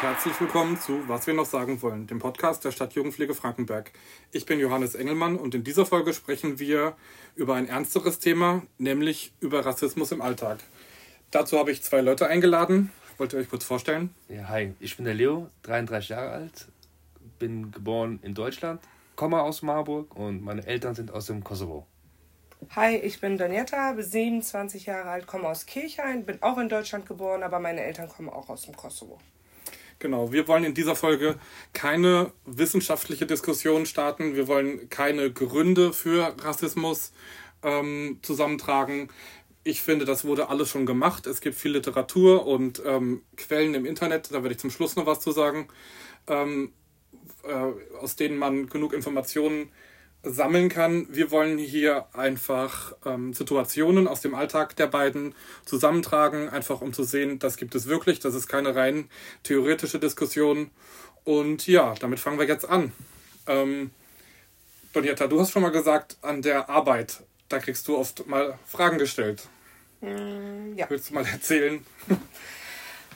und herzlich willkommen zu Was wir noch sagen wollen, dem Podcast der Stadtjugendpflege Frankenberg. Ich bin Johannes Engelmann und in dieser Folge sprechen wir über ein ernsteres Thema, nämlich über Rassismus im Alltag. Dazu habe ich zwei Leute eingeladen. Wollt ihr euch kurz vorstellen? Ja, hi, ich bin der Leo, 33 Jahre alt, bin geboren in Deutschland, komme aus Marburg und meine Eltern sind aus dem Kosovo. Hi, ich bin Donetta, bin 27 Jahre alt, komme aus Kirchhain, bin auch in Deutschland geboren, aber meine Eltern kommen auch aus dem Kosovo. Genau, wir wollen in dieser Folge keine wissenschaftliche Diskussion starten. Wir wollen keine Gründe für Rassismus ähm, zusammentragen. Ich finde, das wurde alles schon gemacht. Es gibt viel Literatur und ähm, Quellen im Internet, da werde ich zum Schluss noch was zu sagen, ähm, äh, aus denen man genug Informationen sammeln kann. Wir wollen hier einfach ähm, Situationen aus dem Alltag der beiden zusammentragen, einfach um zu sehen, das gibt es wirklich, das ist keine rein theoretische Diskussion. Und ja, damit fangen wir jetzt an. Ähm, Donietta, du hast schon mal gesagt, an der Arbeit, da kriegst du oft mal Fragen gestellt. Mm, ja. Willst du mal erzählen?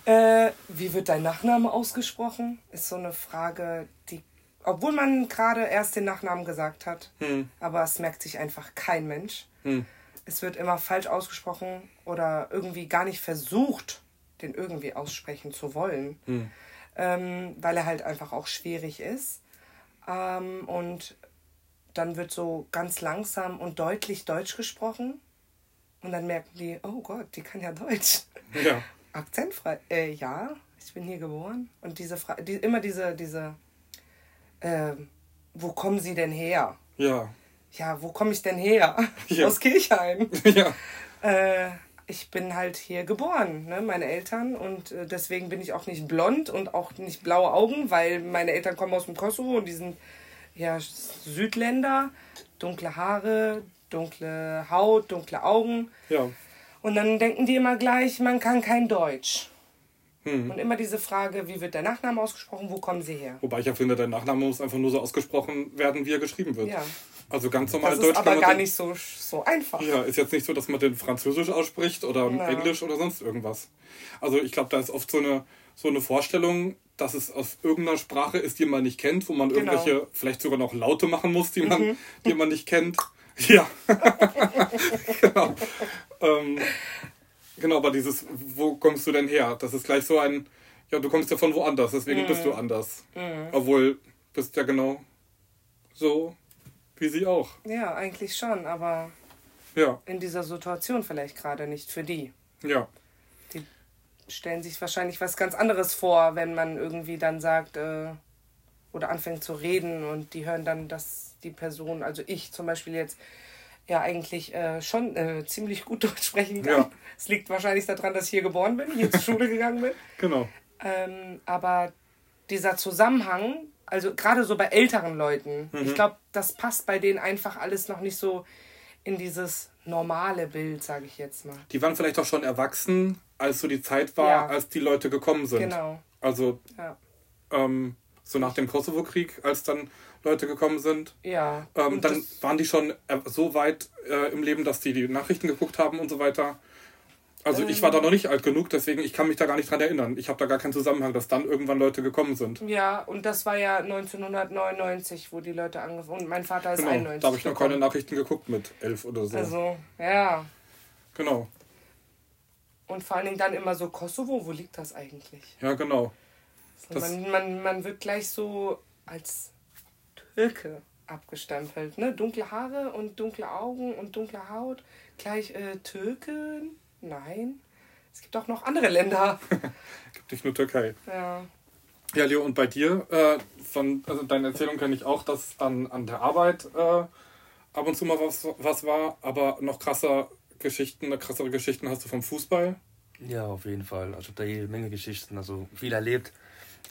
Äh, wie wird dein Nachname ausgesprochen? Ist so eine Frage, die obwohl man gerade erst den Nachnamen gesagt hat, hm. aber es merkt sich einfach kein Mensch. Hm. Es wird immer falsch ausgesprochen oder irgendwie gar nicht versucht, den irgendwie aussprechen zu wollen, hm. ähm, weil er halt einfach auch schwierig ist. Ähm, und dann wird so ganz langsam und deutlich Deutsch gesprochen. Und dann merken die, oh Gott, die kann ja Deutsch. Ja. Akzentfrei. Äh, ja, ich bin hier geboren. Und diese Frage, die, immer diese, diese äh, wo kommen Sie denn her? Ja. Ja, wo komme ich denn her? Ja. Aus Kirchheim. Ja. Äh, ich bin halt hier geboren, ne? meine Eltern. Und äh, deswegen bin ich auch nicht blond und auch nicht blaue Augen, weil meine Eltern kommen aus dem Kosovo und die sind ja Südländer. Dunkle Haare, dunkle Haut, dunkle Augen. Ja. Und dann denken die immer gleich, man kann kein Deutsch. Hm. Und immer diese Frage, wie wird der Nachname ausgesprochen, wo kommen sie her? Wobei ich ja finde, der Nachname muss einfach nur so ausgesprochen werden, wie er geschrieben wird. Ja. Also ganz normal das ist Deutsch. aber gar den, nicht so, so einfach. Ja, ist jetzt nicht so, dass man den Französisch ausspricht oder ja. Englisch oder sonst irgendwas. Also ich glaube, da ist oft so eine, so eine Vorstellung, dass es aus irgendeiner Sprache ist, die man nicht kennt, wo man genau. irgendwelche, vielleicht sogar noch Laute machen muss, die man, mhm. die man nicht kennt. Ja. genau. Ähm, Genau, aber dieses, wo kommst du denn her? Das ist gleich so ein, ja, du kommst ja von woanders, deswegen mhm. bist du anders. Mhm. Obwohl, bist ja genau so wie sie auch. Ja, eigentlich schon, aber ja. in dieser Situation vielleicht gerade nicht für die. Ja. Die stellen sich wahrscheinlich was ganz anderes vor, wenn man irgendwie dann sagt äh, oder anfängt zu reden und die hören dann, dass die Person, also ich zum Beispiel jetzt, ja eigentlich äh, schon äh, ziemlich gut Deutsch sprechen kann. Es ja. liegt wahrscheinlich daran, dass ich hier geboren bin, hier zur Schule gegangen bin. Genau. Ähm, aber dieser Zusammenhang, also gerade so bei älteren Leuten, mhm. ich glaube, das passt bei denen einfach alles noch nicht so in dieses normale Bild, sage ich jetzt mal. Die waren vielleicht auch schon erwachsen, als so die Zeit war, ja. als die Leute gekommen sind. Genau. Also ja. ähm, so nach dem Kosovo-Krieg, als dann Leute gekommen sind. Ja. Ähm, dann waren die schon äh, so weit äh, im Leben, dass die die Nachrichten geguckt haben und so weiter. Also ähm, ich war da noch nicht alt genug, deswegen ich kann mich da gar nicht dran erinnern. Ich habe da gar keinen Zusammenhang, dass dann irgendwann Leute gekommen sind. Ja, und das war ja 1999, wo die Leute angefangen Und mein Vater ist genau, 91. Da habe ich noch keine Nachrichten geguckt mit elf oder so. Also, ja. Genau. Und vor allen Dingen dann immer so Kosovo, wo liegt das eigentlich? Ja, genau. So, man, man, man wird gleich so als Türke abgestempelt. Ne? Dunkle Haare und dunkle Augen und dunkle Haut. Gleich äh, Türken? Nein. Es gibt auch noch andere Länder. gibt nicht nur Türkei. Ja. Ja, Leo, und bei dir, äh, von also deiner Erzählung kenne ich auch, dass an, an der Arbeit äh, ab und zu mal was, was war, aber noch krasser Geschichten, krassere Geschichten hast du vom Fußball? Ja, auf jeden Fall. Also da jede Menge Geschichten, also viel erlebt.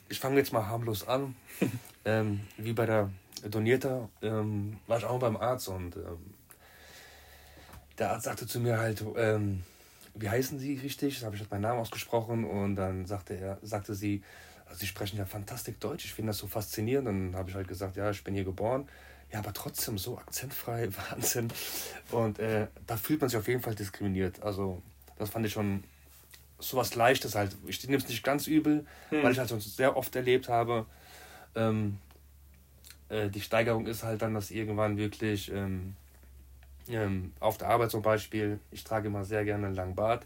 Ich fange jetzt mal harmlos an. ähm, wie bei der Donierter ähm, war ich auch beim Arzt und ähm, der Arzt sagte zu mir halt, ähm, wie heißen Sie richtig? Da habe ich halt meinen Namen ausgesprochen und dann sagte er, sagte sie, also Sie sprechen ja fantastisch Deutsch, ich finde das so faszinierend. Dann habe ich halt gesagt, ja, ich bin hier geboren. Ja, aber trotzdem so akzentfrei, Wahnsinn. Und äh, da fühlt man sich auf jeden Fall diskriminiert. Also das fand ich schon sowas Leichtes halt. Ich nehme es nicht ganz übel, hm. weil ich halt schon sehr oft erlebt habe. Ähm, äh, die Steigerung ist halt dann, dass irgendwann wirklich ähm, ähm, auf der Arbeit zum Beispiel, ich trage immer sehr gerne einen langen Bart.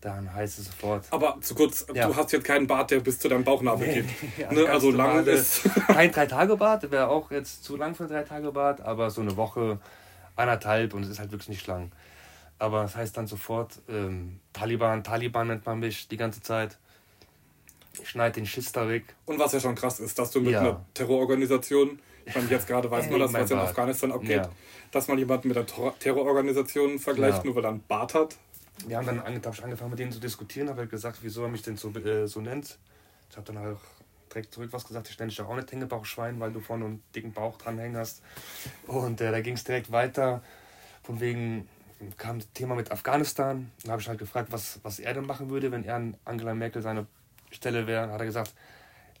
Dann heißt es sofort. Aber zu kurz, ja. du hast jetzt keinen Bart, der bis zu deinem Bauchnabel nee, geht. Ja, ne? Also lang ist. Kein Drei-Tage-Bart, wäre auch jetzt zu lang für ein Drei-Tage-Bart, aber so eine Woche, anderthalb und es ist halt wirklich nicht lang. Aber das heißt dann sofort, ähm, Taliban, Taliban nennt man mich die ganze Zeit. Ich schneide den Schiss da weg. Und was ja schon krass ist, dass du mit ja. einer Terrororganisation, ich meine, jetzt gerade weiß man das, was in Afghanistan abgeht, dass man jemanden mit einer Terrororganisation vergleicht, nur weil er einen Bart hat wir haben dann ange angefangen mit denen zu diskutieren, habe halt gesagt, wieso er mich denn so, äh, so nennt. Ich habe dann halt direkt zurück was gesagt, ich nenne dich auch nicht Hängebauchschwein, weil du vorne einen dicken Bauch dran hast. Und äh, da ging es direkt weiter. Von wegen kam das Thema mit Afghanistan. Dann habe ich halt gefragt, was, was er denn machen würde, wenn er an Angela Merkel seine Stelle wäre. Hat er gesagt,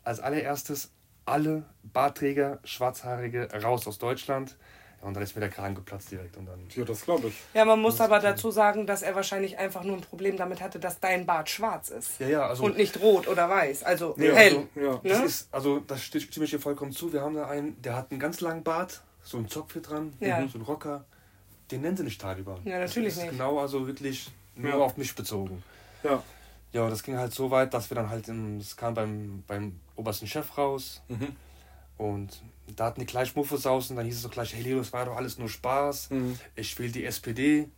als allererstes alle Bartträger, Schwarzhaarige raus aus Deutschland. Ja, und dann ist mir der Kragen geplatzt direkt. Und dann ja, das glaube ich. Ja, man muss aber dazu sagen, dass er wahrscheinlich einfach nur ein Problem damit hatte, dass dein Bart schwarz ist. Ja, ja, also. Und nicht rot oder weiß. Also nee, hell. Also, ja. Das ne? ist, also, das stimme ich dir vollkommen zu. Wir haben da einen, der hat einen ganz langen Bart, so einen Zopf hier dran, ja. so einen Rocker. Den nennen sie nicht Taliban. Ja, natürlich nicht. Genau, also wirklich nur ja. auf mich bezogen. Ja. Ja, das ging halt so weit, dass wir dann halt, es kam beim, beim obersten Chef raus. Mhm. Und da hatten die gleich Muffesausen, dann hieß es so gleich, hey Leo, das war doch alles nur Spaß. Mhm. Ich will die SPD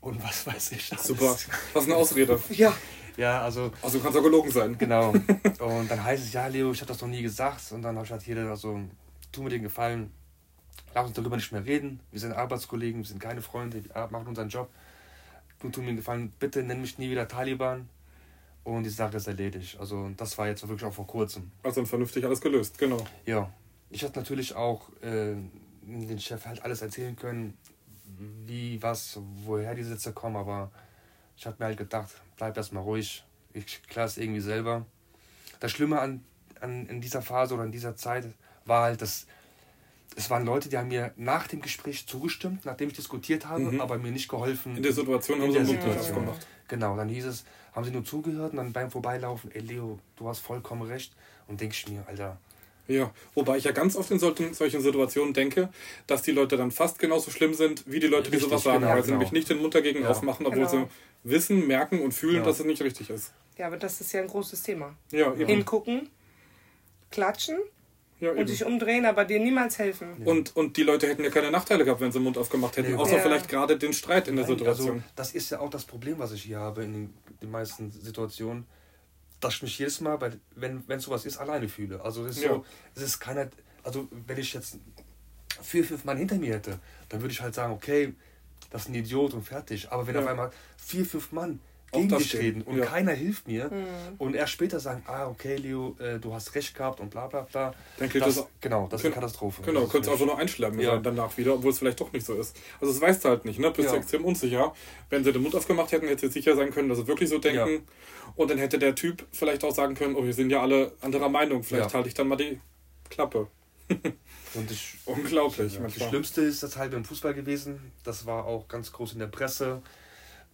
und was weiß ich. Alles. Super. Was eine Ausrede. ja. Ja, also. Also kann es auch gelogen sein. Genau. Und dann heißt es, ja, Leo, ich habe das noch nie gesagt. Und dann habe ich halt jeder, also, tu mir den Gefallen, lass uns darüber nicht mehr reden. Wir sind Arbeitskollegen, wir sind keine Freunde, wir machen unseren Job. Du tu mir den Gefallen, bitte nenn mich nie wieder Taliban. Und die Sache ist erledigt. Also das war jetzt wirklich auch vor kurzem. Also vernünftig alles gelöst, genau. Ja ich hatte natürlich auch äh, den Chef halt alles erzählen können, wie, was, woher die Sitze kommen, aber ich habe mir halt gedacht, bleib erstmal ruhig, ich klar es irgendwie selber. Das Schlimme an, an in dieser Phase oder in dieser Zeit war halt, dass es waren Leute, die haben mir nach dem Gespräch zugestimmt, nachdem ich diskutiert habe, mhm. aber mir nicht geholfen. In der Situation haben sie Situation gemacht. Genau, dann hieß es, haben sie nur zugehört und dann beim Vorbeilaufen, ey Leo, du hast vollkommen recht. Und denke ich mir, Alter, ja, wobei ich ja ganz oft in solchen, solchen Situationen denke, dass die Leute dann fast genauso schlimm sind, wie die Leute, die richtig, sowas sagen, genau, weil sie genau. nämlich nicht den Mund dagegen ja. aufmachen, obwohl genau. sie wissen, merken und fühlen, ja. dass es nicht richtig ist. Ja, aber das ist ja ein großes Thema. Ja, eben. Hingucken, klatschen ja, und sich umdrehen, aber dir niemals helfen. Und, und die Leute hätten ja keine Nachteile gehabt, wenn sie den Mund aufgemacht hätten, außer ja. vielleicht gerade den Streit in der Nein, Situation. Also, das ist ja auch das Problem, was ich hier habe in den, den meisten Situationen dass ich mich jedes Mal, bei, wenn, wenn sowas ist, alleine fühle. Also es ist ja. so, es ist keiner, also wenn ich jetzt vier, fünf Mann hinter mir hätte, dann würde ich halt sagen, okay, das ist ein Idiot und fertig. Aber wenn ja. auf einmal vier, fünf Mann gegen dich reden und ja. keiner hilft mir mhm. und erst später sagen, ah, okay, Leo, äh, du hast recht gehabt und bla bla bla. Dann das, das genau, das ist eine Katastrophe. Genau, könnte es also nur einschlagen ja. danach wieder, obwohl es vielleicht doch nicht so ist. Also das weißt du halt nicht, ne? Bist ja. extrem unsicher. Wenn sie den Mund aufgemacht hätten, hätte sie sicher sein können, dass sie wirklich so denken. Ja. Und dann hätte der Typ vielleicht auch sagen können, oh, wir sind ja alle anderer Meinung, vielleicht halte ich dann mal die Klappe. Und ich, Unglaublich. Ja, das Schlimmste ist das halt beim Fußball gewesen. Das war auch ganz groß in der Presse.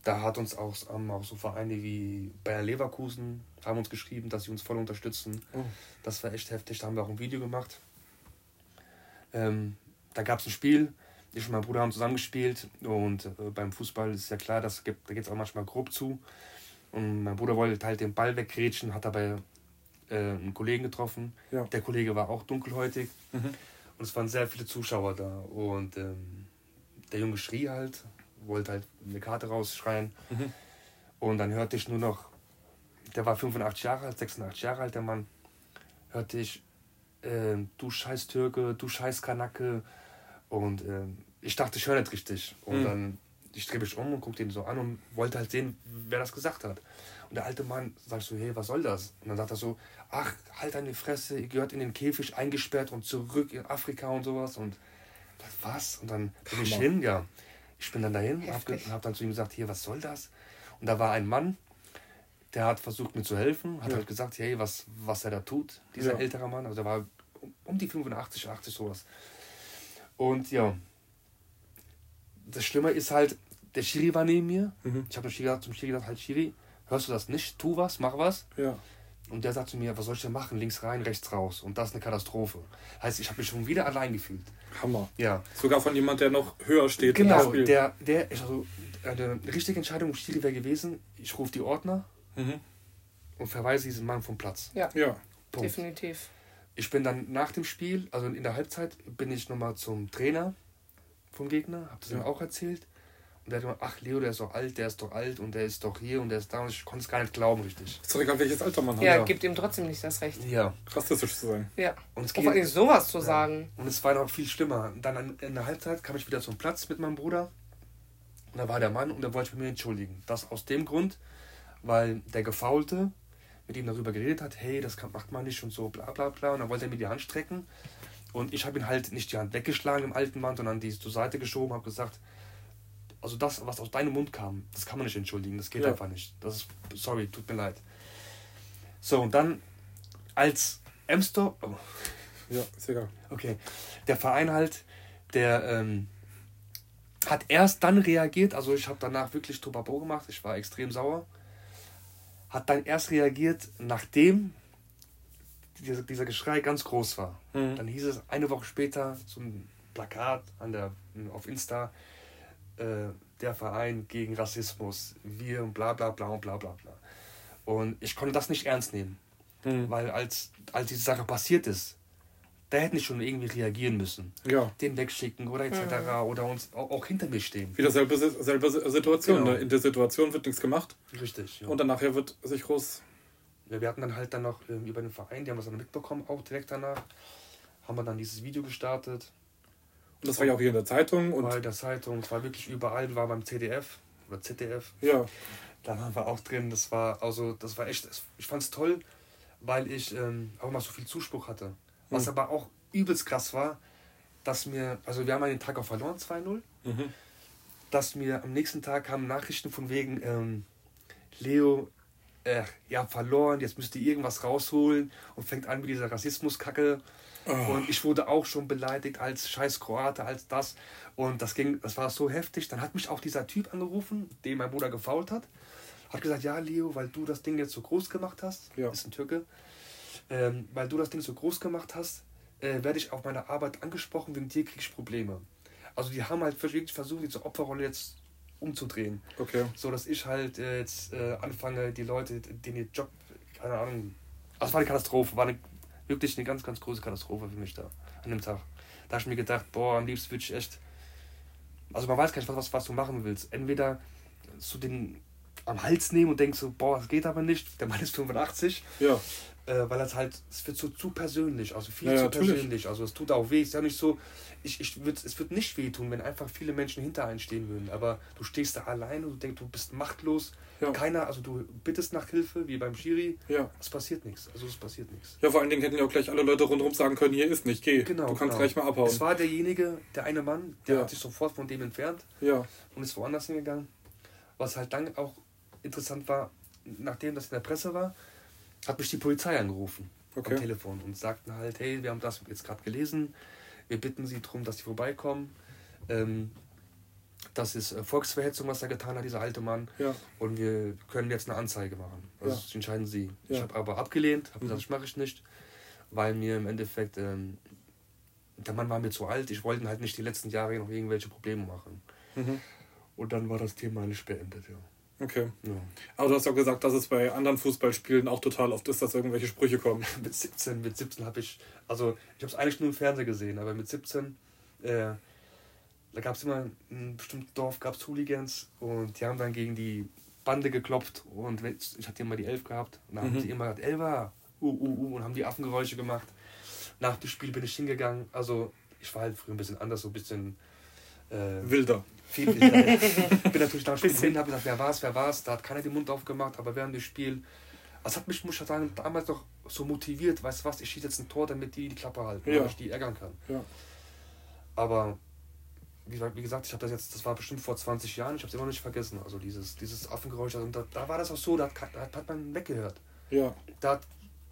Da hat uns auch, ähm, auch so Vereine wie Bayer Leverkusen haben uns geschrieben, dass sie uns voll unterstützen. Oh. Das war echt heftig. Da haben wir auch ein Video gemacht. Ähm, da gab es ein Spiel. Ich und mein Bruder haben zusammengespielt. Und äh, beim Fußball ist ja klar, das gibt, da geht es auch manchmal grob zu. Und mein Bruder wollte halt den Ball weggrätschen, hat dabei äh, einen Kollegen getroffen. Ja. Der Kollege war auch dunkelhäutig. Mhm. Und es waren sehr viele Zuschauer da. Und ähm, der Junge schrie halt, wollte halt eine Karte rausschreien. Mhm. Und dann hörte ich nur noch, der war 85 Jahre alt, 86 Jahre alt, der Mann, hörte ich, äh, du scheiß Türke, du scheiß Kanacke. Und äh, ich dachte, ich höre nicht richtig. Und mhm. dann ich drehe mich um und gucke den so an und wollte halt sehen, wer das gesagt hat. Und der alte Mann sagt so, hey, was soll das? Und dann sagt er so, ach, halt deine Fresse, ihr gehört in den Käfig eingesperrt und zurück in Afrika und sowas. Und was? Und dann bin ich hin, ja. Ich bin dann dahin und habe hab dann zu ihm gesagt, hier, was soll das? Und da war ein Mann, der hat versucht mir zu helfen, hat ja. halt gesagt, hey, was, was er da tut, dieser ja. ältere Mann. Also der war um die 85, 80 sowas. Und ja, das Schlimme ist halt, der Schiri war neben mir. Mhm. Ich habe zum Schiri gesagt, halt Schiri, hörst du das nicht? Tu was, mach was. Ja. Und der sagt zu mir, was soll ich denn machen? Links rein, rechts raus. Und das ist eine Katastrophe. Heißt, ich habe mich schon wieder allein gefühlt. Hammer. Ja. Sogar von jemand, der noch höher steht. Genau, der, der, ist also, eine richtige Entscheidung im Stil wäre gewesen, ich rufe die Ordner Mhm. und verweise diesen Mann vom Platz. Ja, Ja. Punkt. definitiv. Ich bin dann nach dem Spiel, also in der Halbzeit, bin ich nochmal zum Trainer vom Gegner, habe das Ja. ihm auch erzählt. Und der hat immer, ach Leo, der ist doch alt, der ist doch alt und der ist doch hier und der ist da. Und ich konnte es gar nicht glauben, richtig. Ist doch egal, welches Alter man hat. Ja, Ja. gibt ihm trotzdem nicht das Recht. Ja. Rassistisch zu sein. Ja. Und es Und vor allem geht, sowas zu sagen. und es war noch viel schlimmer. Und dann an- in der Halbzeit kam ich wieder zum Platz mit meinem Bruder. Und da war der Mann und der wollte mit mir entschuldigen. Das aus dem Grund, weil der Gefaulte mit ihm darüber geredet hat, hey, das kann, macht man nicht und so, bla bla bla. Und dann wollte er mir die Hand strecken. Und ich habe ihn halt nicht die Hand weggeschlagen im alten Mann, sondern die zur Seite geschoben, habe gesagt, also das, was aus deinem Mund kam, das kann man nicht entschuldigen, das geht Ja. einfach nicht. Das ist, sorry, tut mir leid. So, und dann als Emster, oh, Ja, ist egal. Okay. Der Verein halt, der ähm, hat erst dann reagiert, also ich habe danach wirklich Topapo gemacht, ich war extrem sauer. Hat dann erst reagiert, nachdem dieser, dieser Geschrei ganz groß war. Mhm. Dann hieß es eine Woche später so ein Plakat an der, auf Insta, äh, der Verein gegen Rassismus, wir und bla bla bla und bla bla bla. Und ich konnte das nicht ernst nehmen. Mhm. Weil als, als diese Sache passiert ist, da hätten die schon irgendwie reagieren müssen. Ja. Den wegschicken oder etc. oder uns auch, auch hinter mir stehen. Wieder selbe, selbe Situation. Genau. Ne? In der Situation wird nichts gemacht Richtig. Ja. und dann nachher wird sich groß. Ja, wir hatten dann halt dann noch ähm, über den Verein, die haben das dann mitbekommen, auch direkt danach. Haben wir dann dieses Video gestartet. Und das war ja auch hier in der Zeitung und Bei der Zeitung, es war wirklich überall, war beim CDF oder ZDF. ja. Da waren wir auch drin. Das war also, das war echt, ich fand es toll, weil ich ähm, auch mal so viel Zuspruch hatte. Was Mhm. aber auch übelst krass war, dass mir, also wir haben den Tag auch verloren, 2-0. Mhm. dass mir am nächsten Tag kamen Nachrichten von wegen, ähm, Leo, äh, habt verloren, jetzt müsst ihr irgendwas rausholen und fängt an mit dieser Rassismuskacke. Oh. Und ich wurde auch schon beleidigt als scheiß Kroate, als das. Und das ging, das war so heftig. Dann hat mich auch dieser Typ angerufen, den mein Bruder gefault hat. Hat gesagt, ja Leo, weil du das Ding jetzt so groß gemacht hast, Ja. ist ein Türke, ähm, weil du das Ding so groß gemacht hast, äh, werde ich auf meiner Arbeit angesprochen, wegen dir krieg ich Probleme. Also die haben halt wirklich versucht, diese Opferrolle jetzt umzudrehen. Okay. So dass ich halt äh, jetzt äh, anfange, die Leute, den ihr Job, keine Ahnung. Es war eine Katastrophe, war eine, wirklich eine ganz, ganz große Katastrophe für mich da an dem Tag. Da habe ich mir gedacht, boah, am liebsten würde ich echt. Also man weiß gar nicht, was, was, du machen willst. Entweder zu den am Hals nehmen und denkst so, boah, das geht aber nicht, der Mann ist 85, Ja. äh, weil das halt, es wird so zu persönlich, also viel Ja, zu natürlich. persönlich. Also es tut auch weh, ist ja nicht so, ich, ich würd, es wird nicht wehtun, wenn einfach viele Menschen hinter einen stehen würden, aber du stehst da alleine und du denkst, du bist machtlos, Ja. keiner, also du bittest nach Hilfe, wie beim Schiri, Ja. es passiert nichts, also es passiert nichts. Ja, vor allen Dingen hätten ja auch gleich alle Leute rundherum sagen können, hier ist nicht, geh. Genau, du kannst genau. gleich mal abhauen. Es war derjenige, der eine Mann, der Ja. hat sich sofort von dem entfernt ja. und ist woanders hingegangen. Was halt dann auch interessant war, nachdem das in der Presse war, hat mich die Polizei angerufen Okay. am Telefon und sagten halt, hey, wir haben das jetzt gerade gelesen, wir bitten Sie darum, dass Sie vorbeikommen. Ähm, das ist äh, Volksverhetzung, was er getan hat, dieser alte Mann. Ja. Und wir können jetzt eine Anzeige machen. Also Ja. das entscheiden Sie. Ich Ja. habe aber abgelehnt, habe Mhm. gesagt, das mache ich nicht, weil mir im Endeffekt, ähm, der Mann war mir zu alt, ich wollte halt nicht die letzten Jahre noch irgendwelche Probleme machen. Mhm. Und dann war das Thema nicht beendet, ja. Okay. ja. Aber du hast ja gesagt, dass es bei anderen Fußballspielen auch total oft ist, dass irgendwelche Sprüche kommen. Mit 17, mit 17 habe ich, also ich habe es eigentlich nur im Fernsehen gesehen, aber mit 17, äh, da gab es immer, in einem bestimmten Dorf gab es Hooligans und die haben dann gegen die Bande geklopft und ich hatte immer die Elf gehabt und dann haben Mhm. sie immer gesagt, Elva, uh, uh, uh, und haben die Affengeräusche gemacht. Nach dem Spiel bin ich hingegangen, also ich war halt früher ein bisschen anders, so ein bisschen äh, Wilder. Viel wilder. bin natürlich dem Spiel hin, habe gesagt, wer war's, wer war's, da hat keiner den Mund aufgemacht, aber während dem Spiel, das hat mich, muss ich sagen, damals doch so motiviert, weißt du was, ich schieße jetzt ein Tor, damit die die Klappe halten, Ja. damit ich die ärgern kann. Ja. Aber wie, gesagt, ich habe das jetzt, das war bestimmt vor 20 Jahren, ich habe es immer noch nicht vergessen. Also dieses, dieses Affengeräusch, also da, da war das auch so, da hat, da hat man weggehört. Ja. Da hat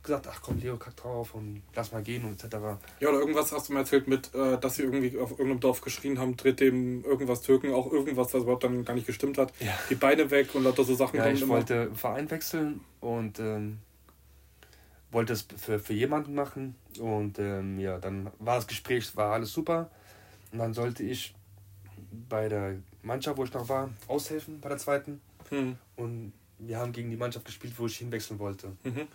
gesagt, ach komm, Leo, kack drauf und lass mal gehen und etc. Ja, oder irgendwas hast du mir erzählt mit, äh, dass sie irgendwie auf irgendeinem Dorf geschrien haben, dreht dem irgendwas Türken, auch irgendwas, was überhaupt dann gar nicht gestimmt hat. Ja. Die Beine weg und lauter so Sachen. Ja, ich immer. wollte Verein wechseln und ähm, wollte es für, für jemanden machen. Und ähm, ja, dann war das Gespräch, war alles super. Und dann sollte ich bei der Mannschaft, wo ich noch war, aushelfen, bei der zweiten. Hm. Und wir haben gegen die Mannschaft gespielt, wo ich hinwechseln wollte. Mhm.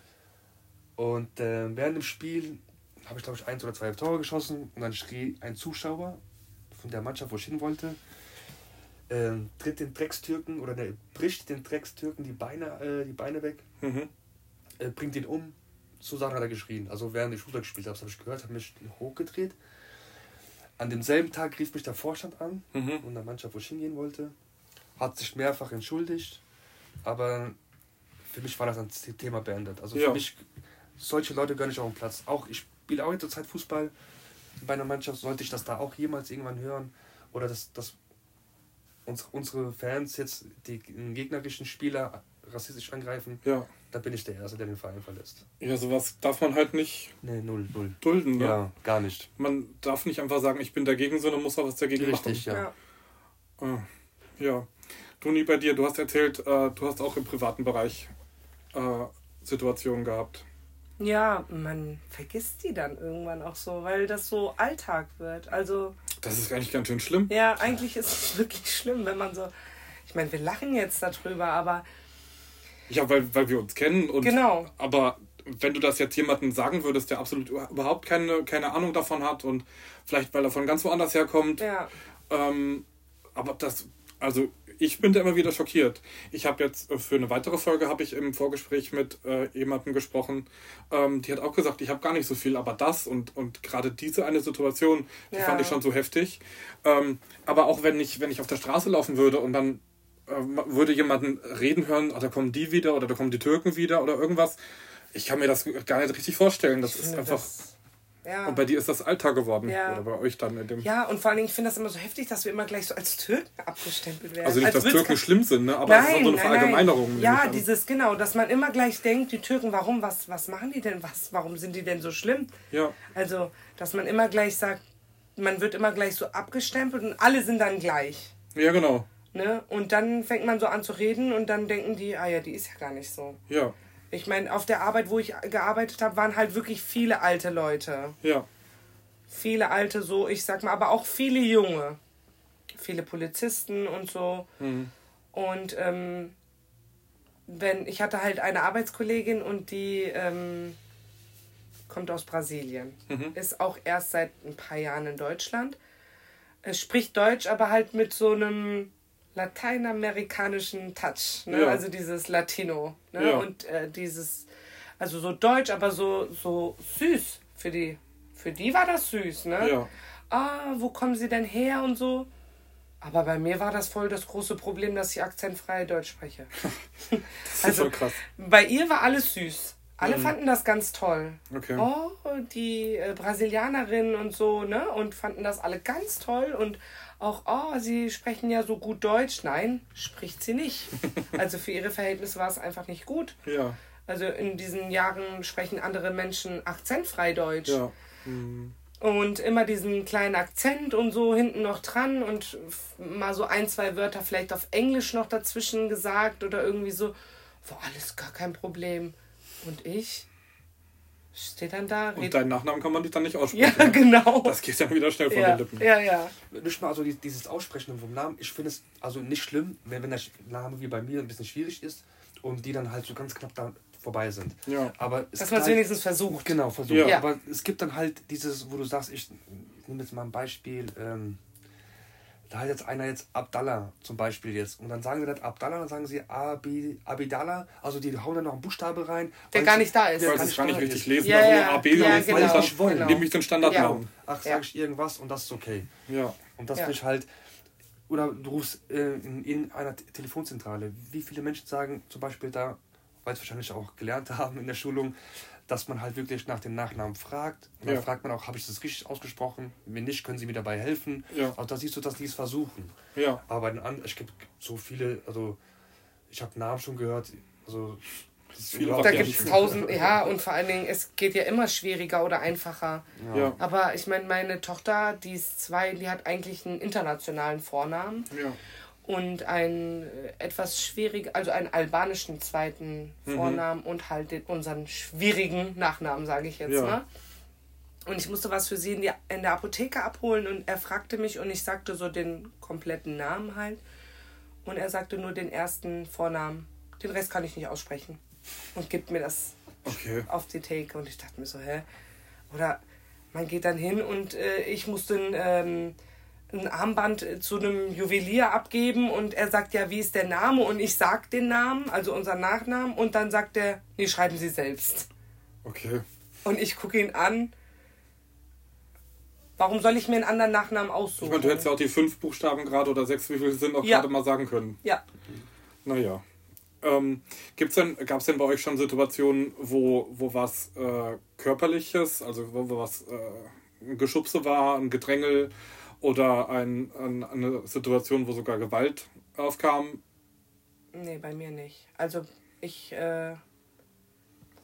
Und äh, während dem Spiel habe ich, glaube ich, eins oder zwei Tore geschossen. Und dann schrie ein Zuschauer von der Mannschaft, wo ich hin wollte, ähm, tritt den Dreckstürken oder der bricht den Dreckstürken die Beine, äh, die Beine weg, Mhm. äh, bringt ihn um. So Sachen hat er geschrien. Also während ich Fußball gespielt habe, das habe ich gehört, habe mich hochgedreht. An demselben Tag rief mich der Vorstand an Mhm. und der Mannschaft, wo ich hingehen wollte, hat sich mehrfach entschuldigt, aber für mich war das ein Thema beendet. Also Ja. für mich, solche Leute gehören nicht auf den Platz. Auch ich spiele auch zur Zeit Fußball bei einer Mannschaft, sollte ich das da auch jemals irgendwann hören oder dass, dass uns, unsere Fans jetzt die gegnerischen Spieler rassistisch angreifen, Ja. da bin ich der Erste, der den Verein verlässt. ja, sowas darf man halt nicht Nee, null, null. dulden. Ne? Ja, gar nicht. Man darf nicht einfach sagen, ich bin dagegen, sondern muss auch was dagegen Richtig, machen. ja. Ja. Ah, ja. Toni, bei dir, du hast erzählt, äh, du hast auch im privaten Bereich äh, Situationen gehabt. Ja, man vergisst die dann irgendwann auch so, weil das so Alltag wird. Also, Das ist eigentlich ganz schön schlimm. ja, eigentlich ist es wirklich schlimm, wenn man so. Ich meine, wir lachen jetzt darüber, aber Ja, weil, weil wir uns kennen. Und, Genau. Aber wenn du das jetzt jemandem sagen würdest, der absolut überhaupt keine, keine Ahnung davon hat und vielleicht, weil er von ganz woanders herkommt, ja, Ähm, aber das, also ich bin da immer wieder schockiert. Ich habe jetzt äh, für eine weitere Folge habe ich im Vorgespräch mit äh, jemandem gesprochen, ähm, die hat auch gesagt, ich habe gar nicht so viel, aber das und, und gerade diese eine Situation, die Ja. fand ich schon so heftig. Ähm, aber auch wenn ich, wenn ich auf der Straße laufen würde und dann äh, würde jemanden reden hören, oh, da kommen die wieder oder da kommen die Türken wieder oder irgendwas, ich kann mir das gar nicht richtig vorstellen. Das ich ist einfach. das. Ja. Und bei dir ist das Alltag geworden. Ja. Oder bei euch dann in dem. ja, und vor allen Dingen, ich finde das immer so heftig, dass wir immer gleich so als Türken abgestempelt werden. Also nicht, Als dass Türken schlimm sind, ne? aber es ist auch so eine Verallgemeinerung. Ja, dieses, genau, dass man immer gleich denkt, die Türken, warum, was, was machen die denn, was, warum sind die denn so schlimm? Ja, Also, dass man immer gleich sagt, man wird immer gleich so abgestempelt und alle sind dann gleich. ja, genau. Ne? Und dann fängt man so an zu reden und dann denken die, ah ja, die ist ja gar nicht so. Ja, Ich meine, auf der Arbeit, wo ich gearbeitet habe, waren halt wirklich viele alte Leute. ja. Viele alte, so, ich sag mal, aber auch viele junge. Viele Polizisten und so. Mhm. Und ähm, wenn ich hatte halt eine Arbeitskollegin und die ähm, kommt aus Brasilien. Mhm. Ist auch erst seit ein paar Jahren in Deutschland. Es spricht Deutsch, aber halt mit so einem lateinamerikanischen Touch. Ne? Ja. Also dieses Latino. Ne? Ja. Und äh, dieses, also so deutsch, aber so, so süß für die. Für die war das süß, ne? Ja. ah, wo kommen Sie denn her und so. Aber bei mir war das voll das große Problem, dass ich akzentfrei Deutsch spreche. Das ist Also-. Bei ihr war alles süß. Alle fanden das ganz toll. Okay. Oh, die äh, Brasilianerin und so, ne? Und fanden das alle ganz toll. Und auch, oh, sie sprechen ja so gut Deutsch. Nein, spricht sie nicht. Also für ihre Verhältnisse war es einfach nicht gut. Ja, Also in diesen Jahren sprechen andere Menschen akzentfrei Deutsch. ja. Mhm. Und immer diesen kleinen Akzent und so hinten noch dran und mal so ein, zwei Wörter vielleicht auf Englisch noch dazwischen gesagt oder irgendwie so. War alles gar kein Problem. Und ich stehe dann da, Und deinen Nachnamen kann man dich dann nicht aussprechen. Ja, genau. Das geht dann wieder schnell von ja, den Lippen. ja, ja. Nicht mal also die- dieses Aussprechen vom Namen, ich finde es also nicht schlimm, wenn, wenn der Name wie bei mir ein bisschen schwierig ist und die dann halt so ganz knapp da vorbei sind. Ja. Aber es Dass man es halt- wenigstens versucht. Genau, versucht. Ja. Aber es gibt dann halt dieses, wo du sagst, ich, ich nehme jetzt mal ein Beispiel, ähm, da hat jetzt einer jetzt Abdallah zum Beispiel jetzt und dann sagen sie nicht Abdallah, dann sagen sie Abi, Abidallah, also die hauen dann noch einen Buchstabe rein. Der gar nicht da ist. der Weil gar sie es gar nicht richtig ist. lesen. Ja, also ja, AB ja, genau, dann genau. nehme ich den Standardnamen. Ach, Ja. sage ich irgendwas und das ist okay. Ja. Und das Ja. finde ich halt, oder du rufst äh, in, in einer Te- Telefonzentrale. Wie viele Menschen sagen zum Beispiel da, weil sie wahrscheinlich auch gelernt haben in der Schulung, dass man halt wirklich nach dem Nachnamen fragt. Und dann Ja. fragt man auch, habe ich das richtig ausgesprochen? Wenn nicht, können sie mir dabei helfen. Ja. Also da siehst du, dass die es versuchen. Ja. Aber bei den anderen, es gibt so viele, also ich habe Namen schon gehört, also da gibt es tausend, ja, und vor allen Dingen, es geht ja immer schwieriger oder einfacher. Ja. Aber ich meine, meine Tochter, die ist zwei, die hat eigentlich einen internationalen Vornamen. Ja. Und einen etwas schwierigen, also einen albanischen zweiten mhm. Vornamen und halt den, unseren schwierigen Nachnamen, sage ich jetzt ja. mal. Und ich musste was für sie in, die, in der Apotheke abholen und er fragte mich und ich sagte so den kompletten Namen halt. Und er sagte nur den ersten Vornamen. Den Rest kann ich nicht aussprechen und gibt mir das okay. auf die Theke. Und ich dachte mir so, hä? Oder man geht dann hin und äh, ich musste ein, ähm, ein Armband zu einem Juwelier abgeben und er sagt, ja, wie ist der Name? Und ich sag den Namen, also unseren Nachnamen, und dann sagt er, nee, schreiben Sie selbst. Okay. Und ich gucke ihn an. Warum soll ich mir einen anderen Nachnamen aussuchen? Ich meine, du hättest ja auch die fünf Buchstaben gerade oder sechs, wie viele sind, auch ja. gerade mal sagen können. Ja. Naja. Ähm, denn, gab es denn bei euch schon Situationen, wo, wo was äh, Körperliches, also wo, wo was äh, ein Geschubse war, ein Gedrängel oder ein, ein, eine Situation, wo sogar Gewalt aufkam? Nee, bei mir nicht. Also ich äh,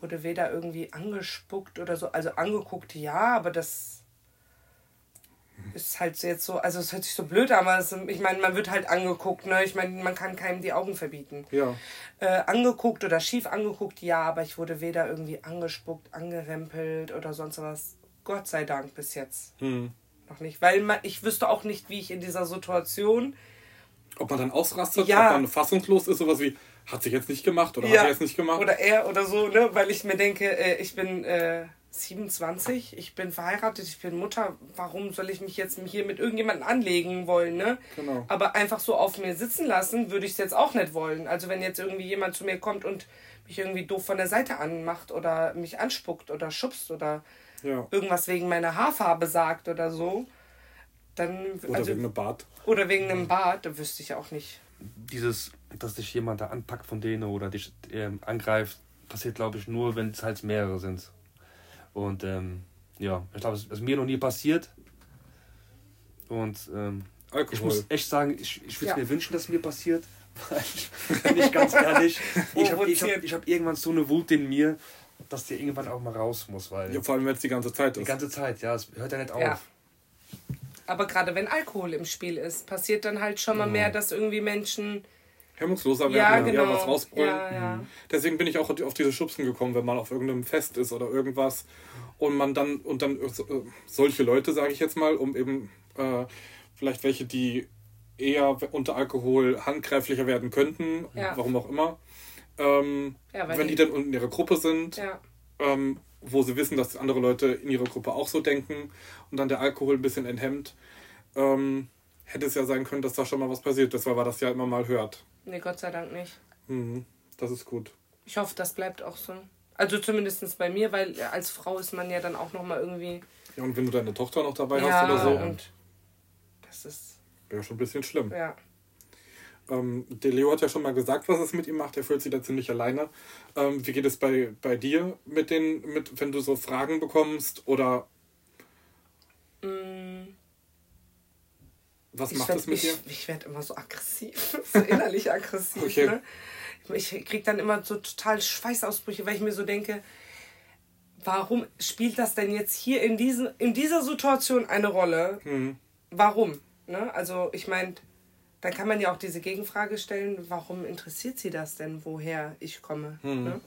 wurde weder irgendwie angespuckt oder so, also angeguckt ja, aber das ist halt jetzt so, also es hört sich so blöd an, aber es, ich meine, man wird halt angeguckt, ne? Ich meine, man kann keinem die Augen verbieten. Ja. Äh, angeguckt oder schief angeguckt, ja, aber ich wurde weder irgendwie angespuckt, angerempelt oder sonst was. Gott sei Dank bis jetzt. Hm. Noch nicht, weil man, ich wüsste auch nicht, wie ich in dieser Situation. Ob man dann ausrastet, ja. ob man fassungslos ist, sowas wie, hat sich jetzt nicht gemacht oder ja. hat er jetzt nicht gemacht? Oder er oder so, ne? Weil ich mir denke, äh, ich bin. Äh, 27, ich bin verheiratet, ich bin Mutter, warum soll ich mich jetzt hier mit irgendjemandem anlegen wollen, ne? Genau. Aber einfach so auf mir sitzen lassen, würde ich es jetzt auch nicht wollen. Also wenn jetzt irgendwie jemand zu mir kommt und mich irgendwie doof von der Seite anmacht oder mich anspuckt oder schubst oder ja. irgendwas wegen meiner Haarfarbe sagt oder so, dann... Oder also, wegen einem Bart. Oder wegen einem Bart, da wüsste ich auch nicht. Dieses, dass dich jemand da anpackt von denen oder dich äh, angreift, passiert glaube ich nur, wenn es halt mehrere sind. Und ähm, ja, ich glaube, es ist mir noch nie passiert. Und ähm, ich muss echt sagen, ich, ich würde ja. mir wünschen, dass es mir passiert. Weil, bin ich ganz ehrlich, ich habe ich hab, ich hab irgendwann so eine Wut in mir, dass der irgendwann auch mal raus muss. Weil ja, vor allem, wenn es die ganze Zeit ist. Die ganze Zeit, ja, es hört ja nicht auf. Ja. Aber gerade wenn Alkohol im Spiel ist, passiert dann halt schon mal mehr, dass irgendwie Menschen hemmungsloser werden, ja, genau. ja was rausbrüllen. Ja, ja. Mhm. Deswegen bin ich auch auf diese Schubsen gekommen, wenn man auf irgendeinem Fest ist oder irgendwas und man dann und dann äh, solche Leute, sage ich jetzt mal, um eben äh, vielleicht welche, die eher unter Alkohol handgreiflicher werden könnten, warum auch immer. Ähm, wenn die, die dann in ihrer Gruppe sind, ähm, wo sie wissen, dass andere Leute in ihrer Gruppe auch so denken und dann der Alkohol ein bisschen enthemmt, ähm, hätte es ja sein können, dass da schon mal was passiert ist, weil man das ja immer mal hört. Nee, Gott sei Dank nicht. Mhm, das ist gut. Ich hoffe, das bleibt auch so. Also zumindest bei mir, weil als Frau ist man ja dann auch nochmal irgendwie. Ja, und wenn du deine Tochter noch dabei ja, hast oder so. Und das ist. Wäre schon ein bisschen schlimm. Ja. Ähm, der Leo hat ja schon mal gesagt, was es mit ihm macht. Er fühlt sich da ziemlich alleine. Ähm, wie geht es bei, bei dir mit den, mit, wenn du so Fragen bekommst oder. Mm was ich macht werd, das mit ich, dir? Ich werde immer so aggressiv, so innerlich aggressiv. okay. ne? Ich kriege dann immer so total Schweißausbrüche, weil ich mir so denke, warum spielt das denn jetzt hier in, diesen, in dieser Situation eine Rolle? Mhm. Warum? Ne? Also ich meine, dann kann man ja auch diese Gegenfrage stellen, warum interessiert sie das denn, woher ich komme? Mhm. Ne?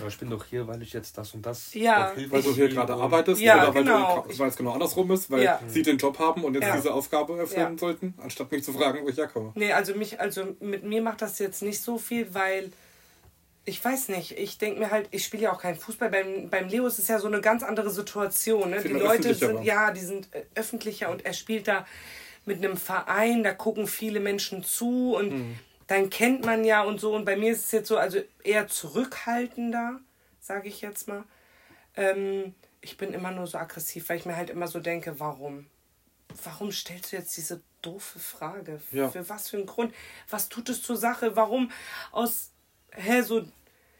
Ja, ich bin doch hier, weil ich jetzt das und das. Ja. Weil du hier gerade arbeitest ja, oder weil, genau. du, weil es genau andersrum ist, weil ja. sie den Job haben und jetzt ja. diese Aufgabe erfüllen sollten, anstatt mich zu fragen, wo ich herkomme. Nee, also mich, also mit mir macht das jetzt nicht so viel, weil ich weiß nicht, ich denke mir halt, ich spiele ja auch keinen Fußball. Beim, beim Leo ist es ja so eine ganz andere Situation. Ne? Die Leute sind, war. ja, die sind äh, öffentlicher und er spielt da mit einem Verein, da gucken viele Menschen zu und. Mhm dann kennt man ja und so. Und bei mir ist es jetzt so, also eher zurückhaltender, sage ich jetzt mal. Ähm, ich bin immer nur so aggressiv, weil ich mir halt immer so denke, warum? Warum stellst du jetzt diese doofe Frage? Ja. Für was für einen Grund? Was tut es zur Sache? Warum aus, hä, so,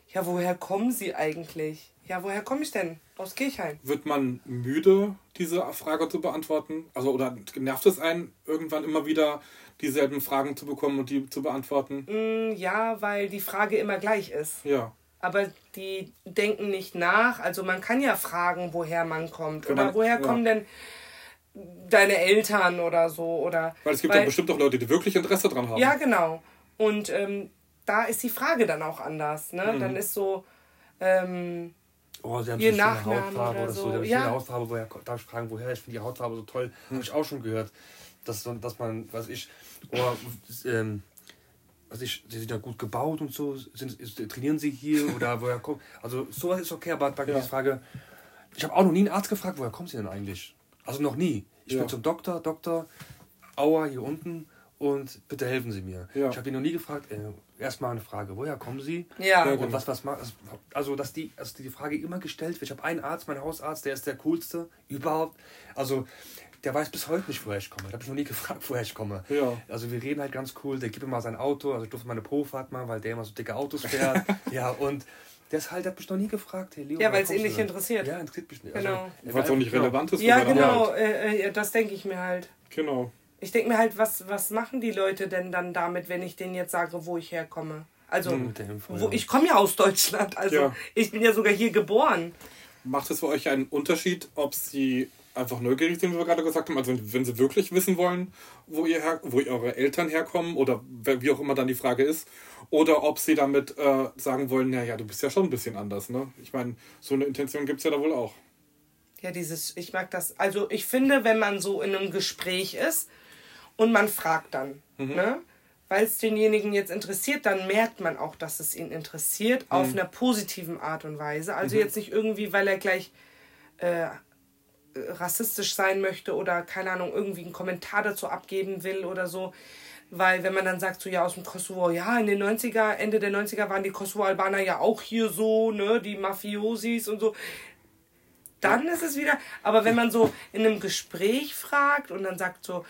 ja, woher kommen sie eigentlich? Ja, woher komme ich denn? Aus Kirchheim. Wird man müde, diese Frage zu beantworten? Also, oder nervt es einen irgendwann immer wieder, dieselben Fragen zu bekommen und die zu beantworten? Mm, ja, weil die Frage immer gleich ist. Ja. aber die denken nicht nach. Also man kann ja fragen, woher man kommt. Wenn Oder man- woher ja. kommen denn deine Eltern oder so. Oder Weil es gibt ja bestimmt auch Leute, die wirklich Interesse dran haben. Ja, genau. Und ähm, da ist die Frage dann auch anders. Mhm. Ne? Dann ist so, ähm, Oh, sie haben Ihr so schöne Nachnamen Hautfarbe oder oder so. so, Die haben ja. Hautfarbe, woher darf ich fragen, woher? Ich finde die Hautfarbe so toll. Habe ich auch schon gehört. Dass, dass man, was ich, oder, ähm, was ich, sie sind ja gut gebaut und so, sind, trainieren sie hier oder woher kommen. Also sowas ist okay, aber dann Ja. die Frage, ich habe auch noch nie einen Arzt gefragt, woher kommen sie denn eigentlich? Also noch nie. Ich Ja. bin zum Doktor, Doktor, Aua hier unten und bitte helfen Sie mir. Ja. Ich habe ihn noch nie gefragt, äh, erstmal eine Frage, woher kommen Sie? ja. Und genau. was, was macht, also, dass die, also die Frage immer gestellt wird. Ich habe einen Arzt, meinen Hausarzt, der ist der coolste überhaupt. Also, der weiß bis heute nicht, woher ich komme. Da habe ich noch nie gefragt, woher ich komme. Ja. Also, wir reden halt ganz cool. Der gibt mir mal sein Auto. Also, ich durfte mal eine Probefahrt machen, weil der immer so dicke Autos fährt. ja, und der ist halt, der hat mich noch nie gefragt, hey Leo. Ja, woher weil's ihn nicht interessiert. Ja, interessiert mich nicht. Genau. er Weil es auch nicht genau. relevant ist. ja, genau. Arbeit. Äh, äh, das denke ich mir halt. Genau. Ich denke mir halt, was, was machen die Leute denn dann damit, wenn ich denen jetzt sage, wo ich herkomme? Also, Mit der Info, wo, ja. ich komme ja aus Deutschland. Also, Ja. ich bin ja sogar hier geboren. Macht es für euch einen Unterschied, ob sie einfach neugierig sind, wie wir gerade gesagt haben? Also wenn sie wirklich wissen wollen, wo, ihr her, wo eure Eltern herkommen oder wie auch immer dann die Frage ist, oder ob sie damit äh, sagen wollen, naja, du bist ja schon ein bisschen anders. Ne? Ich meine, so eine Intention gibt es ja da wohl auch. Ja, dieses, ich mag das. Also, ich finde, wenn man so in einem Gespräch ist und man fragt dann, ne? Weil es denjenigen jetzt interessiert, dann merkt man auch, dass es ihn interessiert, auf einer positiven Art und Weise. Also jetzt nicht irgendwie, weil er gleich äh, rassistisch sein möchte oder keine Ahnung, irgendwie einen Kommentar dazu abgeben will oder so. Weil wenn man dann sagt, so ja, aus dem Kosovo, ja, in den 90er, Ende der 90er waren die Kosovo-Albaner ja auch hier so, ne, die Mafiosis und so. Dann ist es wieder, aber wenn man so in einem Gespräch fragt und dann sagt so,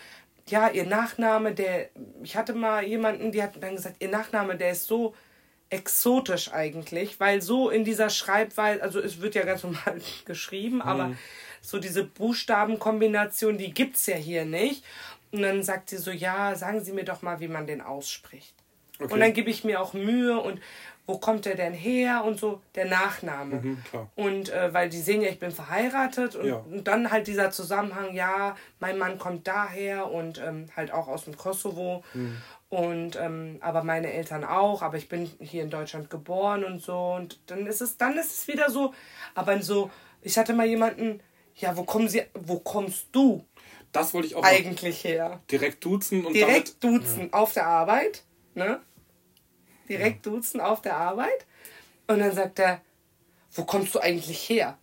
ja, ihr Nachname, der, ich hatte mal jemanden, die hat dann gesagt, ihr Nachname, der ist so exotisch eigentlich, weil so in dieser Schreibweise, also es wird ja ganz normal geschrieben, aber so diese Buchstabenkombination, die gibt's ja hier nicht. Und dann sagt sie so, ja, sagen Sie mir doch mal, wie man den ausspricht. Okay. Und dann gebe ich mir auch Mühe und wo kommt der denn her und so, der Nachname. Mhm. Und äh, weil die sehen ja, ich bin verheiratet und, Ja. und dann halt dieser Zusammenhang, ja, mein Mann kommt daher und ähm, halt auch aus dem Kosovo. Mhm. Und ähm, aber meine Eltern auch, aber ich bin hier in Deutschland geboren und so. Und dann ist es, dann ist es wieder so. Aber so, ich hatte mal jemanden, ja, wo kommen sie, wo kommst du Das wollte ich auch eigentlich her? direkt duzen und Direkt duzen auf der Arbeit, ne? Direkt duzen auf der Arbeit. Und dann sagt er, wo kommst du eigentlich her?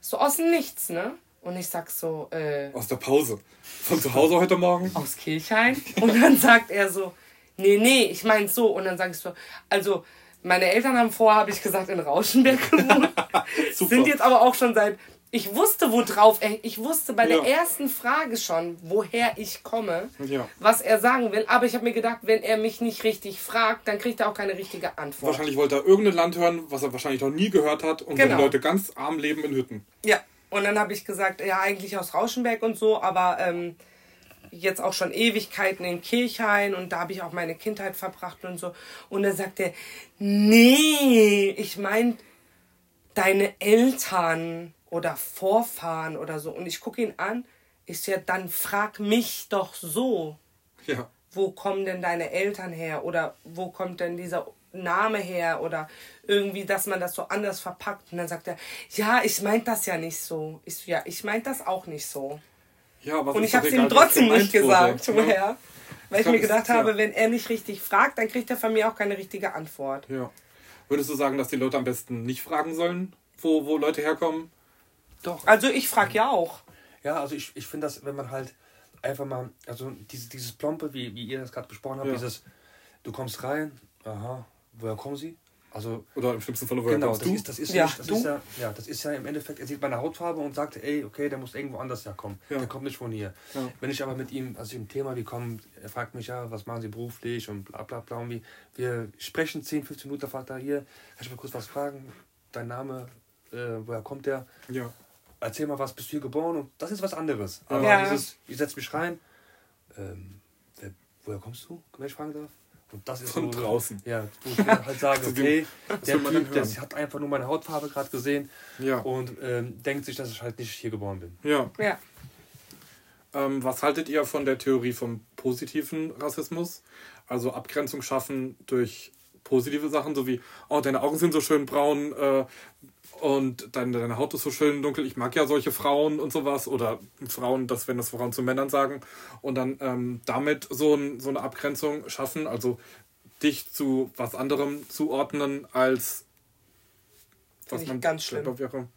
So aus dem Nichts, ne? Und ich sag so, äh, Aus der Pause. Von zu Hause heute Morgen. aus Kirchhain. Und dann sagt er so, nee, nee, ich meine so. Und dann sag ich so, also meine Eltern haben vorher, habe ich gesagt, in Rauschenberg gewohnt. Sind jetzt aber auch schon seit, ich wusste wo drauf, ich wusste bei der Ja. ersten Frage schon, woher ich komme, Ja. was er sagen will. Aber ich habe mir gedacht, wenn er mich nicht richtig fragt, dann kriegt er auch keine richtige Antwort. Wahrscheinlich wollte er irgendein Land hören, was er wahrscheinlich noch nie gehört hat und wo Genau. die Leute ganz arm leben in Hütten. Ja, und dann habe ich gesagt, ja, eigentlich aus Rauschenberg und so, aber ähm, jetzt auch schon Ewigkeiten in Kirchhain und da habe ich auch meine Kindheit verbracht und so. Und dann sagt er, nee, ich meine deine Eltern oder Vorfahren oder so. Und ich gucke ihn an, ich ja, dann frag mich doch so Ja. wo kommen denn deine Eltern her oder wo kommt denn dieser Name her oder irgendwie, dass man das so anders verpackt. Und dann sagt er, ja, ich meint das ja nicht so. Ich so, ja, ich meint das auch nicht so. Ja, aber Und ist ich habe es ihm trotzdem nicht gesagt, wurde, ne? woher. Weil ich kann- mir gedacht ja. habe, wenn er nicht richtig fragt, dann kriegt er von mir auch keine richtige Antwort. Ja. Würdest du sagen, dass die Leute am besten nicht fragen sollen, wo, wo Leute herkommen? Doch. Also ich frage ja auch. Ja, also ich, ich finde das, wenn man halt einfach mal, also diese, dieses Plompe, wie, wie ihr das gerade besprochen habt, Ja. dieses, du kommst rein, aha, woher kommen sie? Also, Oder im schlimmsten Fall, woher genau, kommst das du? ist, das ist Ja, nicht, das du? ist ja, ja, das ist ja im Endeffekt, er sieht meine Hautfarbe und sagt, ey, okay, der muss irgendwo anders herkommen. Ja. Der kommt nicht von hier. Ja. Wenn ich aber mit ihm, also im Thema, wie kommen, er fragt mich ja, was machen sie beruflich und bla bla bla und wie, wir sprechen 10, 15 Minuten, da fragt er hier, kann ich mal kurz was fragen? Dein Name, äh, woher kommt der? Ja. Erzähl mal was, bist du hier geboren? Und das ist was anderes. Aber Ja. dieses, ich setz mich rein, ähm, wer, woher kommst du, wenn ich fragen darf? Und das ist Von so, draußen. Ja, wo ich halt sage, okay, Das der Typ, der hat einfach nur meine Hautfarbe gerade gesehen Ja. und ähm, denkt sich, dass ich halt nicht hier geboren bin. Ja. Ja. Ähm, was haltet ihr von der Theorie vom positiven Rassismus? Also Abgrenzung schaffen durch positive Sachen, so wie, oh, deine Augen sind so schön braun äh, und deine, deine Haut ist so schön dunkel. Ich mag ja solche Frauen und sowas. Oder Frauen, das, wenn das Frauen zu Männern sagen. Und dann ähm, damit so, ein, so eine Abgrenzung schaffen, also dich zu was anderem zuordnen als Finde ich ganz schlimm. wäre.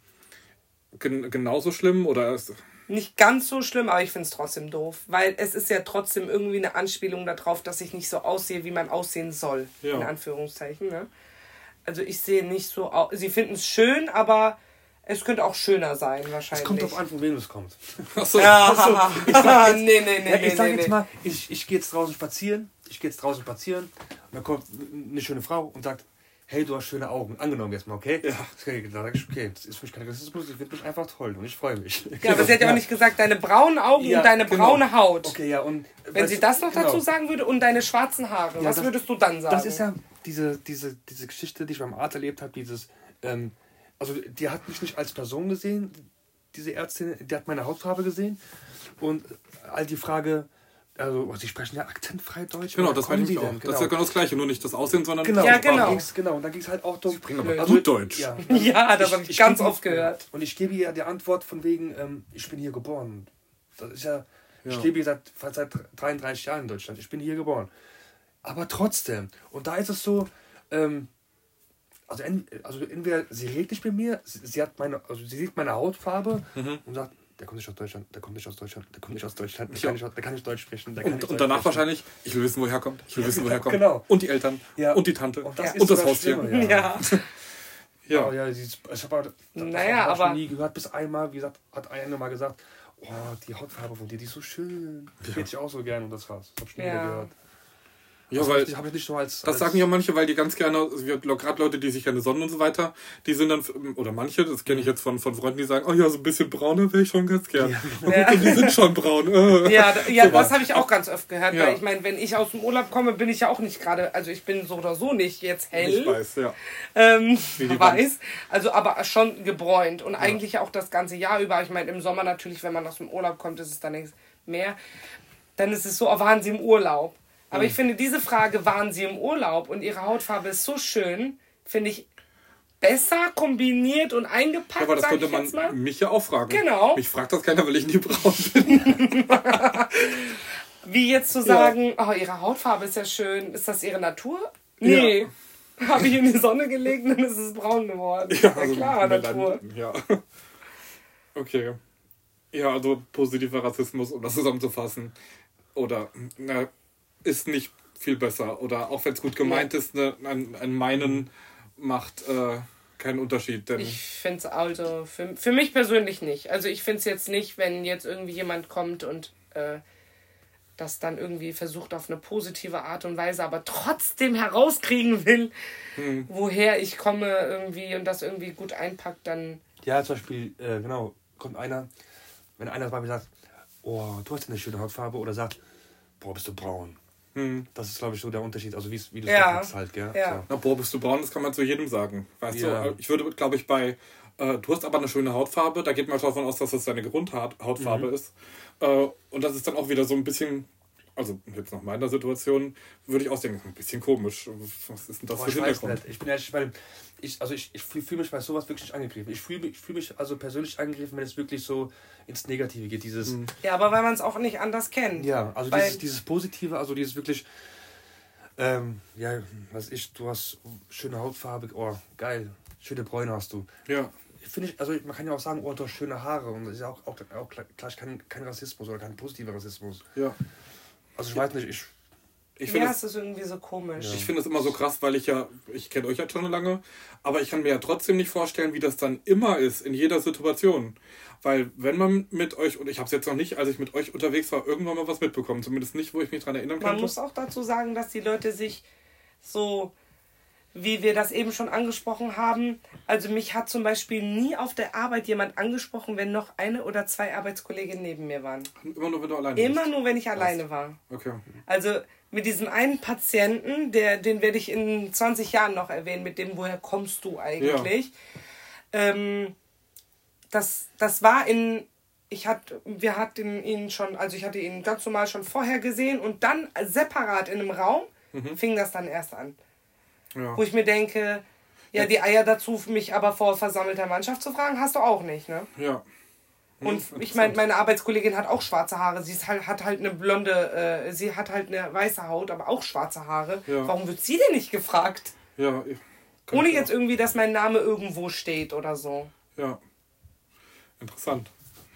Gen genauso schlimm oder ist, Nicht ganz so schlimm, aber ich finde es trotzdem doof. Weil es ist ja trotzdem irgendwie eine Anspielung darauf, dass ich nicht so aussehe, wie man aussehen soll. Ja. In Anführungszeichen. Ne? Also ich sehe nicht so aus. Sie finden es schön, aber es könnte auch schöner sein wahrscheinlich. Es kommt drauf an, von wem es kommt. Achso, Ja, ich sag nee, nee, nee, Ja, nee, ich sag nee, jetzt nee. mal, ich, ich gehe jetzt draußen spazieren, ich gehe jetzt draußen spazieren und dann kommt eine schöne Frau und sagt, hey, du hast schöne Augen. Angenommen jetzt mal, okay? Ja. Okay, dann sag ich, okay, das ist für mich kein Rassismus, ich finde mich einfach toll und ich freue mich. Ja, aber sie hat ja auch nicht gesagt, deine braunen Augen Ja, und deine genau. braune Haut. Okay, ja, und... Wenn sie das noch genau. dazu sagen würde und deine schwarzen Haare, Ja, was das- würdest du dann sagen? Das ist ja diese, diese, diese Geschichte, die ich beim Arzt erlebt habe, dieses, ähm, also die hat mich nicht als Person gesehen, diese Ärztin, die hat meine Hautfarbe gesehen und all die Frage, also oh, sie sprechen ja akzentfrei Deutsch. Genau, das meine ich Sie auch. denn? Das ist ja genau das Gleiche, nur nicht das Aussehen, sondern Genau, Ja, die Sprache. genau. Genau, und da ging es halt auch darum. Bring aber Also- gut Deutsch. Ja, Ja, das habe ich, ganz gebe- oft gehört. Und ich gebe ihr die Antwort von wegen, ähm, ich bin hier geboren. Das ist ja, Ja. ich lebe hier seit, fast seit 33 Jahren in Deutschland. Ich bin hier geboren. Aber trotzdem, und da ist es so, ähm, also, en, also entweder sie redet nicht mit mir, sie, sie hat meine, also sie sieht meine Hautfarbe Mhm. und sagt, der kommt nicht aus Deutschland, der kommt nicht aus Deutschland, der kommt nicht aus Deutschland, der, Ja. kann, nicht, der kann nicht Deutsch sprechen. Der kann Und, nicht und Deutsch danach sprechen. wahrscheinlich, ich will wissen, woher er kommt. Ich will wissen, woher er kommt. Genau. Und die Eltern. Ja. Und die Tante. Und das, Ja. Und das Haustier. Schlimme, Ja. Ja. Oh, ja, ich habe Naja, hab aber- noch nie gehört, bis einmal, wie gesagt, hat eine mal gesagt, oh, die Hautfarbe von dir, die ist so schön. Die hätte ich auch so gern und das war's. Das hab ich nie gehört. Ja, Also, weil ich habe ich nicht so als. das als, sagen ja manche, weil die ganz gerne, also gerade Leute, die sich gerne sonnen und so weiter, die sind dann, oder manche, das kenne ich jetzt von, von Freunden, die sagen, oh ja, so ein bisschen brauner wäre ich schon ganz gern. Ja. Und die sind schon braun. Äh. Ja, da- ja So das habe ich auch ganz oft gehört, Ja. weil ich meine, wenn ich aus dem Urlaub komme, bin ich ja auch nicht gerade, also ich bin so oder so nicht jetzt hell, Ich weiß, ja. ähm, weiß, also aber schon gebräunt und eigentlich auch das ganze Jahr über. Ich meine, im Sommer natürlich, wenn man aus dem Urlaub kommt, ist es dann nichts mehr. Dann ist es so, oh, waren sie im Urlaub? Aber ich finde, diese Frage, waren sie im Urlaub und ihre Hautfarbe ist so schön, finde ich besser kombiniert und eingepackt, Aber das könnte man mich ja auch fragen. Genau. Mich fragt das keiner, weil ich nie braun bin. Wie jetzt zu sagen, oh, ihre Hautfarbe ist ja schön, ist das ihre Natur? Nee. Habe ich in die Sonne gelegt, dann ist es braun geworden. Ja, also klar, Melan- Natur. Ja. Okay. Ja, also positiver Rassismus, um das zusammenzufassen. Oder na, ist nicht viel besser. Oder auch wenn es gut gemeint ist, ne, ein, ein Meinen macht äh, keinen Unterschied. Denn Ich finde es also, für, für mich persönlich nicht. Also ich finde es jetzt nicht, wenn jetzt irgendwie jemand kommt und äh, das dann irgendwie versucht auf eine positive Art und Weise, aber trotzdem herauskriegen will, Hm. woher ich komme irgendwie und das irgendwie gut einpackt, dann Ja, zum Beispiel, äh, genau, kommt einer, wenn einer bei mir sagt, oh, du hast eine schöne Hautfarbe oder sagt, boah, bist du braun. Hm, Das ist, glaube ich, so der Unterschied, also wie's- wie du es Ja. halt, gell? Ja. So. na, boah, bist du braun, das kann man zu jedem sagen. Weißt Ja. du, ich würde, glaube ich, bei äh, du hast aber eine schöne Hautfarbe, da geht man davon aus, dass das deine Grundhautfarbe Mhm. ist. Äh, und das ist dann auch wieder so ein bisschen, also jetzt nach meiner Situation, würde ich auch denken, ein bisschen komisch. Was ist denn das Boah, für ich weiß Hintergrund? Ich bin ehrlich, weil ich, also ich, ich fühle fühl mich bei sowas wirklich nicht angegriffen. Ich fühle mich, ich fühl mich also persönlich angegriffen, wenn es wirklich so ins Negative geht. Dieses, ja, aber weil man es auch nicht anders kennt. ja, also Weil- dieses, dieses Positive, also dieses wirklich, ähm, ja, was ich, du hast schöne Hautfarbe, oh, geil, schöne Bräune hast du. Ja. Finde ich, also man kann ja auch sagen, oh, du hast schöne Haare und das ist ja auch, auch, auch gleich kein, kein Rassismus oder kein positiver Rassismus. Ja. Also ich weiß nicht, ich, Ich finde ja, es ist irgendwie so komisch. Ich finde es immer so krass, weil ich ja, ich kenne euch ja schon lange, aber ich kann mir ja trotzdem nicht vorstellen, wie das dann immer ist, in jeder Situation. Weil wenn man mit euch, und ich habe es jetzt noch nicht, als ich mit euch unterwegs war, irgendwann mal was mitbekommen. Zumindest nicht, wo ich mich dran erinnern Man kann. muss auch dazu sagen, dass die Leute sich so wie wir das eben schon angesprochen haben. Also mich hat zum Beispiel nie auf der Arbeit jemand angesprochen, wenn noch eine oder zwei Arbeitskolleginnen neben mir waren. Immer nur, wenn du alleine Immer bist. nur, wenn ich alleine war. Okay. Also mit diesem einen Patienten, der, den werde ich in 20 Jahren noch erwähnen, mit dem, woher kommst du eigentlich? Ähm, das, das war in, ich hatte, wir hatten ihn schon, also ich hatte ihn ganz normal schon vorher gesehen und dann separat in einem Raum fing das dann erst an. Ja. Wo ich mir denke, ja, die Eier dazu, mich aber vor versammelter Mannschaft zu fragen, hast du auch nicht, ne? Ja. Und ich meine, meine Arbeitskollegin hat auch schwarze Haare. Sie ist halt, hat halt eine blonde, äh, sie hat halt eine weiße Haut, aber auch schwarze Haare. Ja. Warum wird sie denn nicht gefragt? Ja. Ohne jetzt irgendwie, dass mein Name irgendwo steht oder so. Ja. Interessant.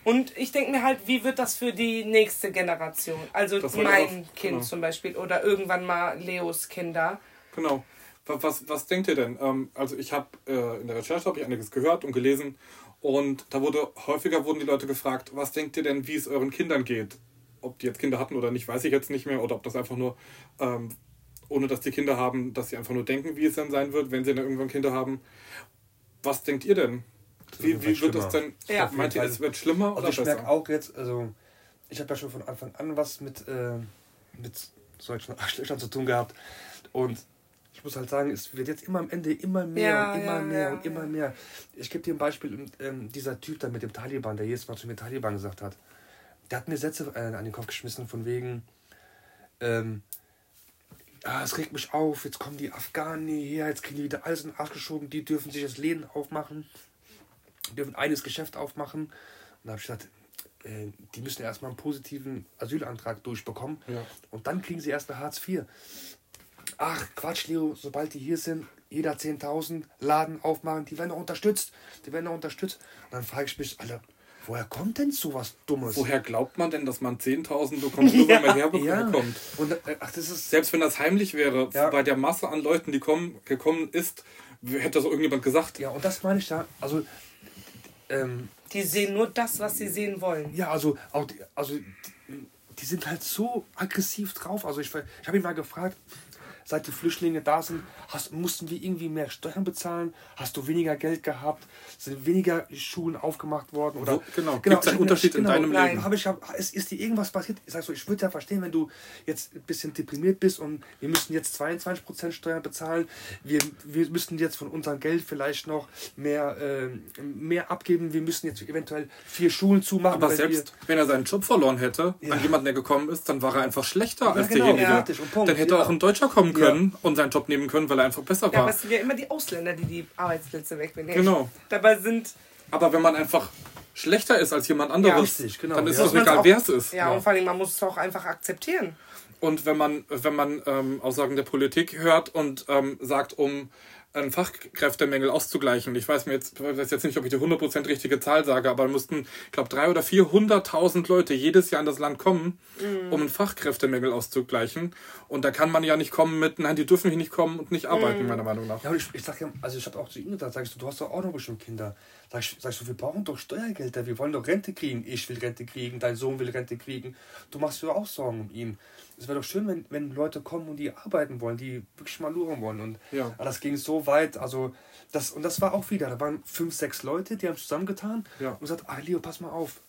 Und ich denke mir halt, wie wird das für die nächste Generation? Also Das mein auch- Kind genau. zum Beispiel oder irgendwann mal Leos Kinder. Genau. Wa- Was, was denkt ihr denn? Ähm, also ich habe äh, in der Recherche habe ich einiges gehört und gelesen und da wurde häufiger wurden die Leute gefragt, was denkt ihr denn, wie es euren Kindern geht? Ob die jetzt Kinder hatten oder nicht, weiß ich jetzt nicht mehr oder ob das einfach nur ähm, ohne dass die Kinder haben, dass sie einfach nur denken, wie es dann sein wird, wenn sie dann irgendwann Kinder haben. Was denkt ihr denn? Wie, wie wird es denn? Ja. Meint ihr, es wird schlimmer Also oder ich merke besser? auch jetzt, also ich habe ja schon von Anfang an was mit, äh, mit solchen Arschlöchern zu tun gehabt. Und ich muss halt sagen, es wird jetzt immer am Ende immer mehr Ja, und immer ja, mehr ja, und immer ja. mehr. Ich gebe dir ein Beispiel, und, ähm, dieser Typ da mit dem Taliban, der jedes Mal zu mir Taliban gesagt hat, der hat mir Sätze äh, an den Kopf geschmissen von wegen, ähm, ah, es regt mich auf, jetzt kommen die Afghanen hierher, jetzt kriegen die wieder alles in den Arsch geschoben, die dürfen sich das Läden aufmachen, dürfen eines Geschäft aufmachen. Und da habe ich gesagt, äh, die müssen erstmal einen positiven Asylantrag durchbekommen Ja. und dann kriegen sie erstmal Hartz IV. Ach, Quatsch, Leo, sobald die hier sind, jeder 10.000 Laden aufmachen, die werden auch unterstützt. Die werden auch unterstützt. Und dann frage ich mich, Alter, woher kommt denn so was Dummes? Woher glaubt man denn, dass man 10.000 bekommt, nur weil man Ja. herbekommt? Und, äh, ach, das ist Selbst wenn das heimlich wäre, Ja. bei der Masse an Leuten, die kommen, gekommen ist, hätte das irgendjemand gesagt. Ja, und das meine ich da. Also, ähm, Die sehen nur das, was sie sehen wollen. ja, also, auch die, also die, die sind halt so aggressiv drauf. Also, ich, ich habe ihn mal gefragt, seit die Flüchtlinge da sind, hast, mussten wir irgendwie mehr Steuern bezahlen? Hast du weniger Geld gehabt? Sind weniger Schulen aufgemacht worden? Oder, Wo- genau. Gibt's einen ich- Unterschied in deinem Leben? Habe ich, hab, ist, ist dir irgendwas passiert? Ich so, ich würde ja verstehen, wenn du jetzt ein bisschen deprimiert bist und wir müssen jetzt 22% Steuern bezahlen. Wir, wir müssten jetzt von unserem Geld vielleicht noch mehr, ähm, mehr abgeben. Wir müssen jetzt eventuell vier Schulen zumachen. Aber selbst wenn er seinen Job verloren hätte Ja. an jemanden, der gekommen ist, dann war er einfach schlechter als genau, derjenige. Punkt, dann hätte ja. auch ein Deutscher kommen können und seinen Job nehmen können, weil er einfach besser Ja, war. aber es sind ja immer die Ausländer, die die Arbeitsplätze wegnehmen. Genau. Dabei sind aber wenn man einfach schlechter ist als jemand anderes, richtig, genau, dann ist ja. es egal, wer es ist. Ja, und vor allem, man muss es auch einfach akzeptieren. Und wenn man, wenn man ähm, Aussagen der Politik hört und ähm, sagt, um einen Fachkräftemangel auszugleichen, ich weiß mir jetzt, ich weiß jetzt nicht, ob ich die 100% richtige Zahl sage, aber müssten, ich glaube, 300.000 oder 400.000 Leute jedes Jahr in das Land kommen, um einen Fachkräftemangel auszugleichen. Und da kann man ja nicht kommen mit, nein, die dürfen hier nicht kommen und nicht arbeiten, meiner Meinung nach. Ja, aber ich, ich sag ja, also ich habe auch zu ihm gesagt, sag ich so, du hast doch auch noch bestimmt Kinder. Sag ich, wir brauchen doch Steuergelder, wir wollen doch Rente kriegen. Ich will Rente kriegen, dein Sohn will Rente kriegen. Du machst dir auch Sorgen um ihn. Es wäre doch schön, wenn, wenn Leute kommen und die arbeiten wollen, die wirklich mal luren wollen. Und Ja. aber das ging so weit, also das, und das war auch wieder, da waren fünf, sechs Leute, die haben zusammengetan Ja. und gesagt, ah Leo, pass mal auf.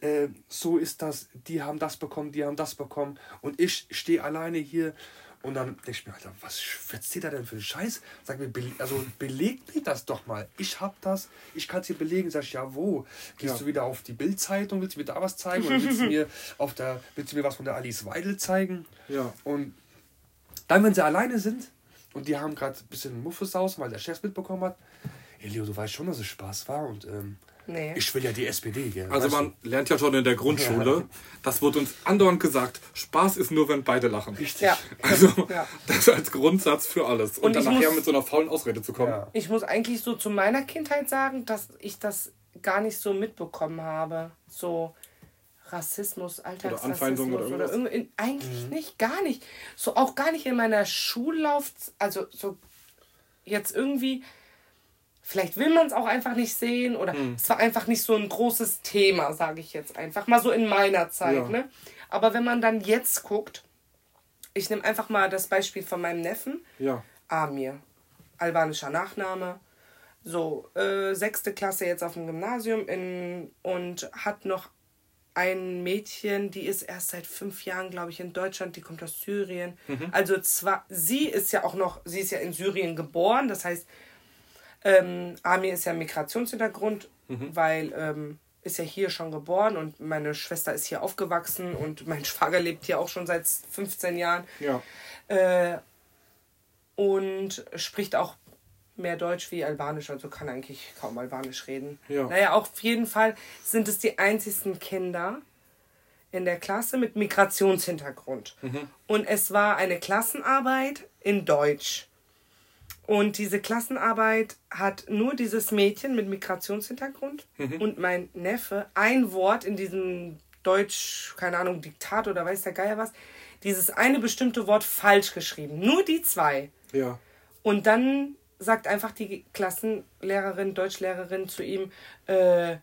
Äh, so ist das, die haben das bekommen, die haben das bekommen und ich stehe alleine hier und dann denke ich mir, Alter, was erzählt er denn für einen Scheiß? Sag mir, bele- also belegt mir das doch mal. Ich hab das, ich kann es dir belegen. Sag ich, ja, wo? Gehst Ja. du wieder auf die Bildzeitung, willst du mir da was zeigen? Oder willst du mir auf der, willst du mir was von der Alice Weidel zeigen? Ja. Und dann, wenn sie alleine sind und die haben gerade ein bisschen Muffesausen, weil der Chef mitbekommen hat, hey Leo, du weißt schon, dass es Spaß war und ähm, Nee. ich will ja die SPD. Gell? Also man lernt ja schon in der Grundschule, das wird uns andauernd gesagt, Spaß ist nur, wenn beide lachen. Ja. Also Ja. das als Grundsatz für alles. Und, Und dann nachher muss- mit so einer faulen Ausrede zu kommen. Ja. Ich muss eigentlich so zu meiner Kindheit sagen, dass ich das gar nicht so mitbekommen habe. So Rassismus, Alltagsrassismus Anfeindung oder oder, irgendwas? irgendwie. Eigentlich nicht, gar nicht. So auch gar nicht in meiner Schullauf, also so jetzt irgendwie. Vielleicht will man es auch einfach nicht sehen oder es war einfach nicht so ein großes Thema, sage ich jetzt einfach mal so in meiner Zeit. Ja. Ne? Aber wenn man dann jetzt guckt, ich nehme einfach mal das Beispiel von meinem Neffen, Ja. Amir. albanischer Nachname. So, äh, sechste Klasse jetzt auf dem Gymnasium in, und hat noch ein Mädchen, die ist erst seit fünf Jahren, glaube ich, in Deutschland, die kommt aus Syrien. Mhm. Also zwar, sie ist ja auch noch, sie ist ja in Syrien geboren, das heißt, ähm, Ami ist ja Migrationshintergrund, mhm. weil ähm, ist ja hier schon geboren und meine Schwester ist hier aufgewachsen und mein Schwager lebt hier auch schon seit 15 Jahren. Ja. Äh, und spricht auch mehr Deutsch wie Albanisch, also kann eigentlich kaum Albanisch reden. Ja. Naja, auf jeden Fall sind es die einzigsten Kinder in der Klasse mit Migrationshintergrund. Mhm. Und es war eine Klassenarbeit in Deutsch. Und diese Klassenarbeit hat nur dieses Mädchen mit Migrationshintergrund mhm. und mein Neffe ein Wort in diesem Deutsch, keine Ahnung, Diktat oder weiß der Geier was, dieses eine bestimmte Wort falsch geschrieben. Nur die zwei. Ja. Und dann sagt einfach die Klassenlehrerin, Deutschlehrerin zu ihm, äh,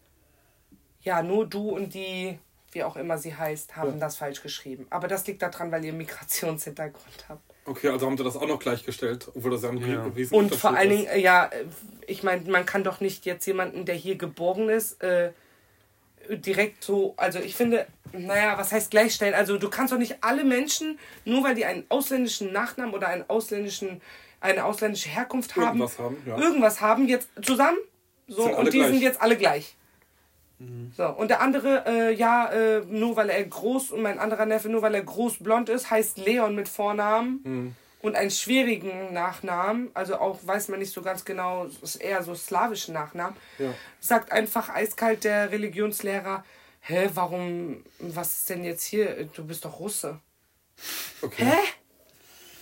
ja, nur du und die, wie auch immer sie heißt, haben ja. das falsch geschrieben. Aber das liegt daran, weil ihr Migrationshintergrund habt. Okay, also haben sie das auch noch gleichgestellt, obwohl das ja ein ja. riesen Und vor allen Dingen, äh, ja, ich meine, man kann doch nicht jetzt jemanden, der hier geboren ist, äh, direkt so, also ich finde, naja, was heißt gleichstellen? Also du kannst doch nicht alle Menschen, nur weil die einen ausländischen Nachnamen oder einen ausländischen eine ausländische Herkunft haben, irgendwas haben, ja. irgendwas haben jetzt zusammen. So, und die gleich. sind jetzt alle gleich. Mhm. So, und der andere, äh, ja, äh, nur weil er groß und mein anderer Neffe, nur weil er groß blond ist, heißt Leon mit Vornamen mhm. und einen schwierigen Nachnamen, also auch weiß man nicht so ganz genau, ist eher so slawischen Nachnamen, ja. sagt einfach eiskalt der Religionslehrer, hä, warum, was ist denn jetzt hier, du bist doch Russe. Okay. Hä?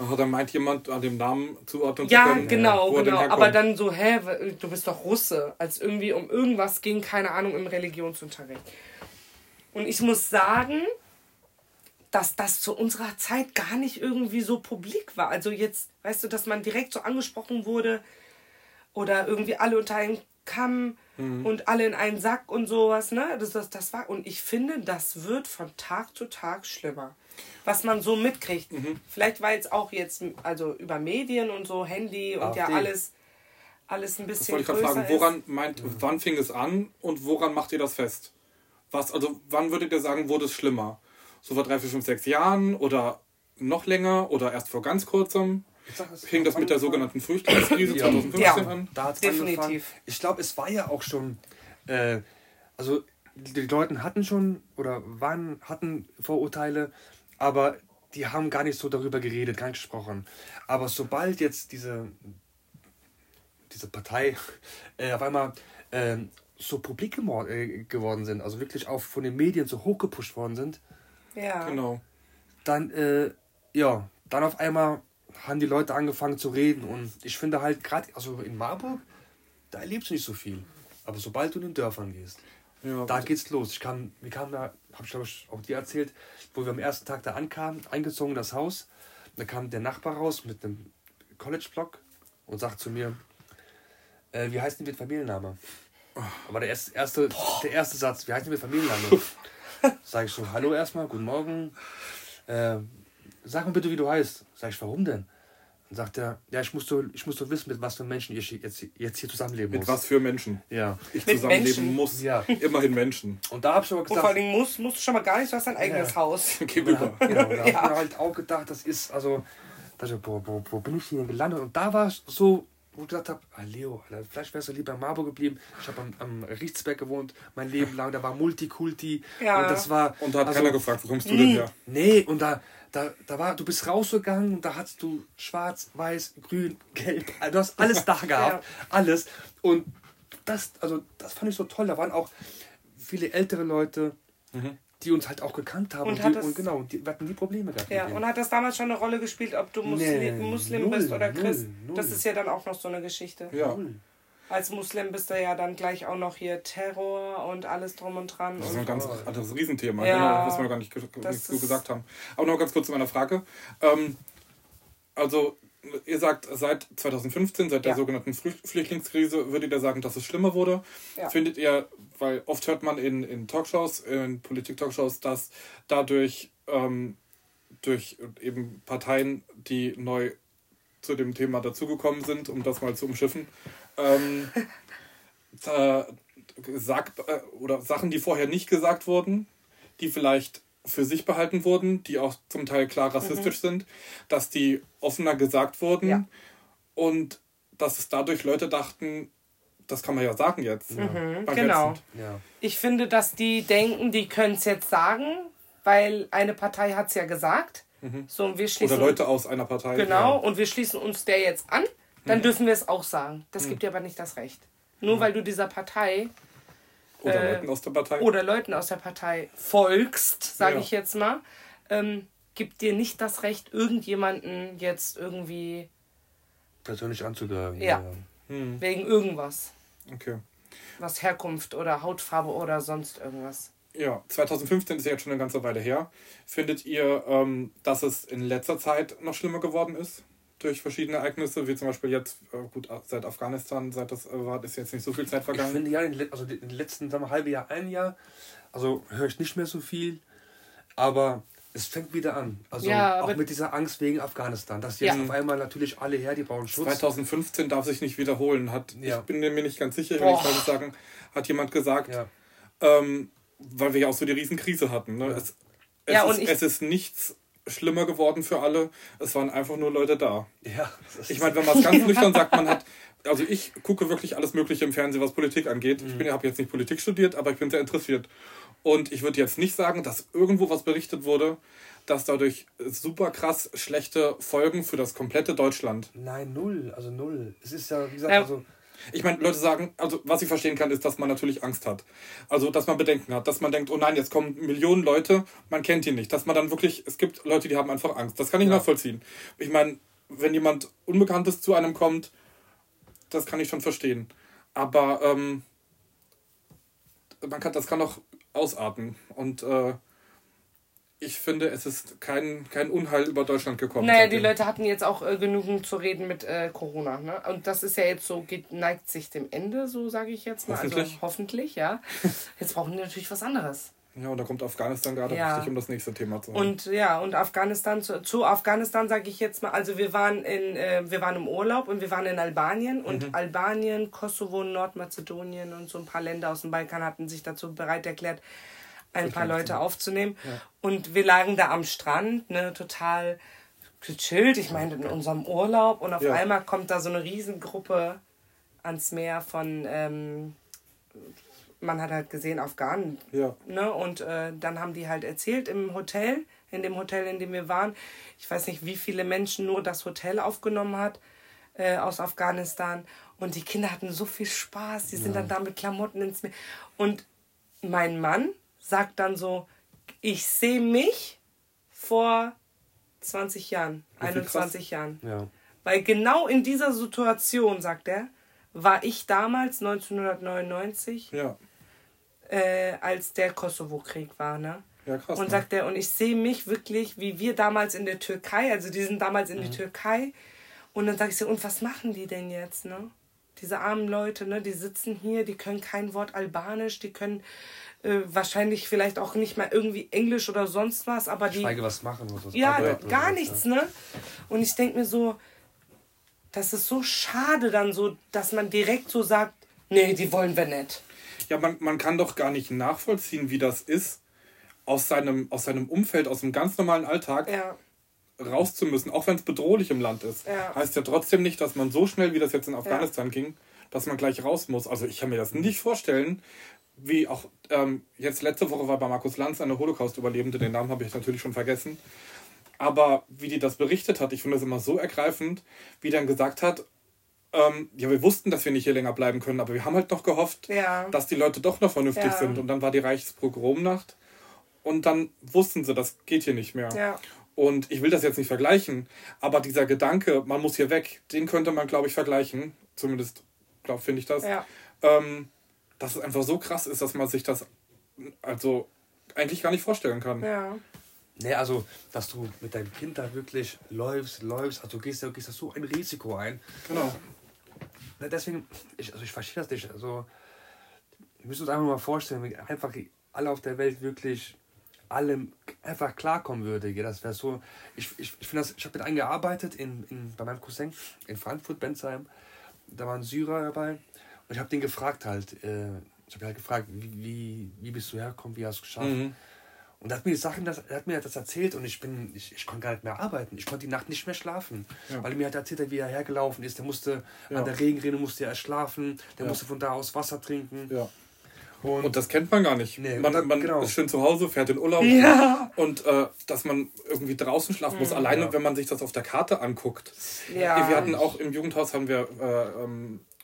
Ach, da meint jemand an dem Namen zuordnen ja, zu können. Genau, genau, genau. Aber dann so, hä, du bist doch Russe. Als irgendwie um irgendwas ging, keine Ahnung, im Religionsunterricht. Und ich muss sagen, dass das zu unserer Zeit gar nicht irgendwie so publik war. Also jetzt, weißt du, dass man direkt so angesprochen wurde oder irgendwie alle unter einen Kamm mhm. und alle in einen Sack und sowas, ne? Das, das, das war, und ich finde, das wird von Tag zu Tag schlimmer was man so mitkriegt. Mhm. Vielleicht weil es auch jetzt, also über Medien und so, Handy und AfD. ja alles, alles ein bisschen. Das wollte ich gerade fragen, woran meint, mhm. wann fing es an und woran macht ihr das fest? Was, also wann würdet ihr sagen, wurde es schlimmer? So vor drei, vier, fünf, sechs Jahren oder noch länger oder erst vor ganz kurzem? Fing das mit der sogenannten Flüchtlingskrise ja. 2015 ja. an? Da hat's Definitiv. Angefangen. Ich glaube, es war ja auch schon, äh, also die Leute hatten schon oder waren, hatten Vorurteile, aber die haben gar nicht so darüber geredet, gar nicht gesprochen. Aber sobald jetzt diese, diese Partei äh, auf einmal äh, so publik äh, geworden sind, also wirklich auch von den Medien so hochgepusht worden sind, ja. genau. dann, äh, ja, dann auf einmal haben die Leute angefangen zu reden und ich finde halt gerade, also in Marburg, da erlebst du nicht so viel. Aber sobald du in den Dörfern gehst, ja, da geht's los. Ich kam, wir kamen da, habe ich glaube ich auch dir erzählt, wo wir am ersten Tag da ankamen, eingezogen in das Haus. Da kam der Nachbar raus mit einem College-Block und sagt zu mir, äh, wie heißt denn Ihr Familienname? Aber der erste, erste, der erste Satz, wie heißt denn Ihr Familienname? Sag ich so, hallo erstmal, guten Morgen. Äh, sag mir bitte, wie du heißt. Sag ich, warum denn? Dann sagt er, ja, ich muss so, ich muss so wissen, mit was für Menschen ich jetzt, jetzt hier zusammenleben muss. Mit was für Menschen? Ja. Ich mit zusammenleben Menschen. muss. Ja. Immerhin Menschen. Und da habe ich aber gesagt. Und vor allem muss, musst du schon mal gar nicht, du hast dein eigenes ja. Haus. Geh rüber. Genau, da habe ich mir halt auch gedacht, das ist, also, dachte ich, boah, boah, wo bin ich hier gelandet? Und da war es so, wo ich gedacht habe, ah, Leo, vielleicht wärst du lieber in Marburg geblieben. Ich habe am, am Richtsberg gewohnt, mein Leben lang. Da war Multikulti. Ja. Und das war. Und da hat also, keiner gefragt, wo kommst du denn her? Nee, und da da, da war, du bist rausgegangen und da hattest du schwarz, weiß, grün, gelb, also du hast alles da gehabt, ja. alles. Und das, also das fand ich so toll. Da waren auch viele ältere Leute, mhm. die uns halt auch gekannt haben. Und, und, die, und genau, die hatten die Probleme gehabt. Ja, und hat das damals schon eine Rolle gespielt, ob du Muslim, nee, Muslim null, bist oder Christ? Null, null. Das ist ja dann auch noch so eine Geschichte. Ja. Als Muslim bist du ja dann gleich auch noch hier Terror und alles drum und dran. Das ist ein ganz anderes Riesenthema, ja, genau, was wir gar nicht, nicht so gesagt haben. Aber noch ganz kurz zu meiner Frage. Ähm, also, ihr sagt, seit 2015, seit der ja. sogenannten Flüchtlingskrise, würdet ihr sagen, dass es schlimmer wurde? Ja. Findet ihr, weil oft hört man in, in Talkshows, in Politik-Talkshows, dass dadurch ähm, durch eben Parteien, die neu zu dem Thema dazugekommen sind, um das mal zu umschiffen. Ähm, äh, sagt, äh, oder Sachen, die vorher nicht gesagt wurden, die vielleicht für sich behalten wurden, die auch zum Teil klar rassistisch mhm. sind, dass die offener gesagt wurden ja. und dass es dadurch Leute dachten, das kann man ja sagen jetzt. Mhm, genau. Ja. Ich finde, dass die denken, die können es jetzt sagen, weil eine Partei hat es ja gesagt. Mhm. So, und wir schließen, Oder Leute aus einer Partei. Genau, ja. und wir schließen uns der jetzt an, dann mhm. dürfen wir es auch sagen. Das mhm. gibt dir aber nicht das Recht. Nur mhm. weil du dieser Partei oder äh, Leuten aus der Partei. Oder Leuten aus der Partei folgst, sage ja. ich jetzt mal, ähm, gibt dir nicht das Recht, irgendjemanden jetzt irgendwie persönlich anzugreifen. Ja. Hm. Wegen irgendwas. Okay. Was Herkunft oder Hautfarbe oder sonst irgendwas. Ja, 2015 ist ja jetzt schon eine ganze Weile her. Findet ihr, ähm, dass es in letzter Zeit noch schlimmer geworden ist? Durch verschiedene Ereignisse, wie zum Beispiel jetzt, äh, gut, seit Afghanistan, seit das äh, war, ist jetzt nicht so viel Zeit vergangen. Ich finde ja, in, also in den letzten sagen wir, halben Jahr, ein Jahr, also höre ich nicht mehr so viel, aber es fängt wieder an. Also ja, auch mit dieser Angst wegen Afghanistan, dass jetzt ja. auf einmal natürlich alle her, die brauchen Schutz. 2015 darf sich nicht wiederholen, hat, ja. ich bin mir nicht ganz sicher, wenn ich mal sagen, hat jemand gesagt, ähm, weil wir ja auch so die Riesenkrise hatten. Ne? Es, es, ist, es ist nichts schlimmer geworden für alle. Es waren einfach nur Leute da. Ja. Ich meine, wenn man es ganz nüchtern sagt, man hat. Also ich gucke wirklich alles Mögliche im Fernsehen, was Politik angeht. Mhm. Ich habe jetzt nicht Politik studiert, aber ich bin sehr interessiert. Und ich würde jetzt nicht sagen, dass irgendwo was berichtet wurde, dass dadurch super krass schlechte Folgen für das komplette Deutschland. Nein, null. Also null. Es ist ja, wie gesagt, ja. also ich meine, Leute sagen, also was ich verstehen kann, ist, dass man natürlich Angst hat. Also, dass man Bedenken hat, dass man denkt, oh nein, jetzt kommen Millionen Leute, man kennt die nicht. Dass man dann wirklich, es gibt Leute, die haben einfach Angst. Das kann ich ja. nachvollziehen. Ich meine, wenn jemand Unbekanntes zu einem kommt, das kann ich schon verstehen. Aber ähm, man kann, das kann auch ausarten. Und äh, ich finde, es ist kein, kein Unheil über Deutschland gekommen. Naja, die Leute hatten jetzt auch äh, genügend zu reden mit äh, Corona. Ne? Und das ist ja jetzt so, geht, neigt sich dem Ende, so sage ich jetzt mal. Hoffentlich. Also, hoffentlich, ja. Jetzt brauchen die natürlich was anderes. Ja, und da kommt Afghanistan gerade ja. richtig, um das nächste Thema zu haben. Und ja, und Afghanistan, zu, zu Afghanistan sage ich jetzt mal, also wir waren in, äh, wir waren im Urlaub und wir waren in Albanien und mhm. Albanien, Kosovo, Nordmazedonien und so ein paar Länder aus dem Balkan hatten sich dazu bereit erklärt, ein paar Leute aufzunehmen. Ja. Und wir lagen da am Strand, ne, total gechillt. Ich meine, in unserem Urlaub. Und auf ja. einmal kommt da so eine Riesengruppe ans Meer von, ähm, man hat halt gesehen, Afghanen. Ja. Ne? Und äh, dann haben die halt erzählt im Hotel, in dem Hotel, in dem wir waren. Ich weiß nicht, wie viele Menschen nur das Hotel aufgenommen hat äh, aus Afghanistan. Und die Kinder hatten so viel Spaß. Die sind ja. dann da mit Klamotten ins Meer. Und mein Mann sagt dann so, ich sehe mich vor 20 Jahren, 21 Jahren. Ja. Weil genau in dieser Situation, sagt er, war ich damals 1999, ja. äh, als der Kosovo-Krieg war, ne? Ja, krass. Und ne? sagt er, und ich sehe mich wirklich, wie wir damals in der Türkei, also die sind damals in mhm. die Türkei. Und dann sage ich so, und was machen die denn jetzt, ne? Diese armen Leute, ne, die sitzen hier, die können kein Wort Albanisch, die können äh, wahrscheinlich vielleicht auch nicht mal irgendwie Englisch oder sonst was, aber die. Schweige was machen oder so. Ja, gar nichts, ja. ne? Und ich denke mir so, das ist so schade dann so, dass man direkt so sagt, nee, die wollen wir nicht. Ja, man, man kann doch gar nicht nachvollziehen, wie das ist, aus seinem, aus seinem Umfeld, aus dem ganz normalen Alltag ja. raus zu müssen, auch wenn es bedrohlich im Land ist. Ja. Heißt ja trotzdem nicht, dass man so schnell, wie das jetzt in Afghanistan ja. ging, dass man gleich raus muss. Also ich kann mir das nicht vorstellen, wie auch ähm, jetzt letzte Woche war bei Markus Lanz eine Holocaust-Überlebende, den Namen habe ich natürlich schon vergessen. Aber wie die das berichtet hat, ich finde das immer so ergreifend, wie dann gesagt hat, ähm, ja, wir wussten, dass wir nicht hier länger bleiben können, aber wir haben halt noch gehofft, ja. dass die Leute doch noch vernünftig ja. sind. Und dann war die Reichspogromnacht und dann wussten sie, das geht hier nicht mehr. Ja. Und ich will das jetzt nicht vergleichen, aber dieser Gedanke, man muss hier weg, den könnte man, glaube ich, vergleichen. Zumindest, glaube finde ich das. Ähm, dass es einfach so krass ist, dass man sich das also eigentlich gar nicht vorstellen kann. Ja. Nee, also, dass du mit deinem Kind da wirklich läufst, läufst, also du gehst, du gehst da so ein Risiko ein. Genau. Deswegen, ich, also ich verstehe das nicht. Also, wir müssen uns einfach mal vorstellen, wenn einfach alle auf der Welt wirklich allem einfach klarkommen würde. Ja, das wäre so. Ich, ich, ich finde das, ich habe mit einem gearbeitet in, in, bei meinem Cousin in Frankfurt, Bensheim. Da war ein Syrer dabei. Und ich habe den gefragt halt, äh, ich habe halt gefragt, wie, wie, wie bist du hergekommen, wie hast du es geschafft? Mhm. Und er hat mir die Sachen, das, er hat mir das erzählt und ich bin, ich, ich konnte gar nicht mehr arbeiten. Ich konnte die Nacht nicht mehr schlafen. Ja. Weil er mir hat erzählt, wie er hergelaufen ist. Der musste ja. an der Regenrinne musste er schlafen, der ja. musste von da aus Wasser trinken. Ja. Und, und, das kennt man gar nicht. Nee, man, man genau. ist schön zu Hause, fährt in Urlaub. Ja. Und äh, dass man irgendwie draußen schlafen mhm. muss, alleine ja. wenn man sich das auf der Karte anguckt. Ja. Wir hatten auch im Jugendhaus haben wir äh,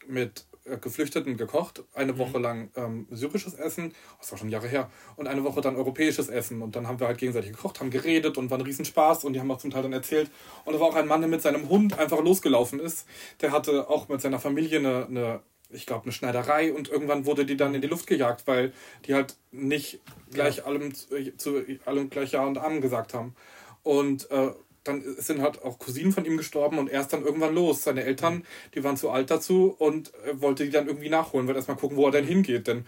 mit Geflüchteten gekocht, eine mhm. Woche lang ähm, syrisches Essen, das war schon Jahre her, und eine Woche dann europäisches Essen. Und dann haben wir halt gegenseitig gekocht, haben geredet und war ein Riesenspaß und die haben auch zum Teil dann erzählt. Und da war auch ein Mann, der mit seinem Hund einfach losgelaufen ist. Der hatte auch mit seiner Familie eine, eine ich glaube, eine Schneiderei und irgendwann wurde die dann in die Luft gejagt, weil die halt nicht gleich ja. allem zu, zu allem gleich Ja und Amen gesagt haben. Und äh, dann sind halt auch Cousinen von ihm gestorben und er ist dann irgendwann los. Seine Eltern, die waren zu alt dazu und äh, wollte die dann irgendwie nachholen, wollte erstmal gucken, wo er denn hingeht. Denn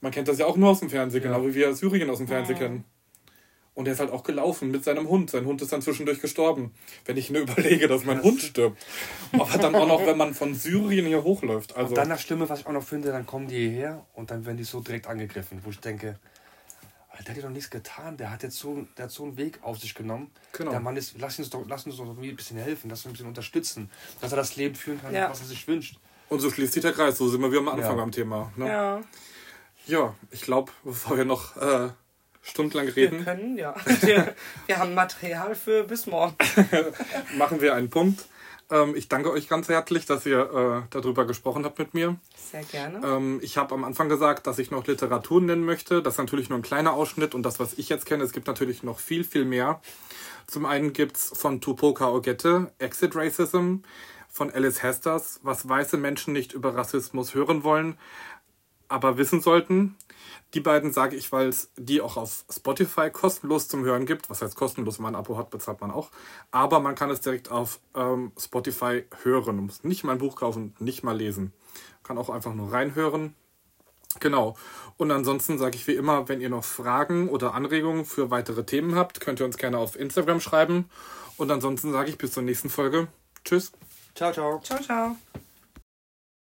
man kennt das ja auch nur aus dem Fernsehen, ja. genau wie wir Syrien aus dem Fernsehen ja. kennen. Und er ist halt auch gelaufen mit seinem Hund. Sein Hund ist dann zwischendurch gestorben. Wenn ich nur überlege, dass mein Hund stirbt. Aber dann auch noch, wenn man von Syrien hier hochläuft. Also und dann das Schlimme, was ich auch noch finde, dann kommen die hierher und dann werden die so direkt angegriffen, wo ich denke, der hat ja doch nichts getan. Der hat jetzt so, der hat so einen Weg auf sich genommen. Genau. Der Mann ist, lass uns doch, lass uns doch ein bisschen helfen, lass uns ein bisschen unterstützen, dass er das Leben führen kann, ja. was er sich wünscht. Und so schließt sich der Kreis. So sind wir wie am Anfang ja. am Thema. Ne? Ja. Ja, ich glaube, bevor wir noch äh, stundenlang reden. Wir können, ja. Wir, wir haben Material für bis morgen. Machen wir einen Punkt. Ähm, ich danke euch ganz herzlich, dass ihr äh, darüber gesprochen habt mit mir. Sehr gerne. Ähm, ich habe am Anfang gesagt, dass ich noch Literatur nennen möchte. Das ist natürlich nur ein kleiner Ausschnitt und das, was ich jetzt kenne, es gibt natürlich noch viel, viel mehr. Zum einen gibt es von Tupoka Ogette Exit Racism, von Alice Hesters, was weiße Menschen nicht über Rassismus hören wollen, aber wissen sollten. Die beiden sage ich, weil es die auch auf Spotify kostenlos zum Hören gibt. Was heißt kostenlos? Wenn man ein Abo hat, bezahlt man auch. Aber man kann es direkt auf ähm, Spotify hören. Man muss nicht mal ein Buch kaufen, nicht mal lesen. Kann auch einfach nur reinhören. Genau. Und ansonsten sage ich wie immer, wenn ihr noch Fragen oder Anregungen für weitere Themen habt, könnt ihr uns gerne auf Instagram schreiben. Und ansonsten sage ich bis zur nächsten Folge. Tschüss. Ciao, ciao. Ciao, ciao.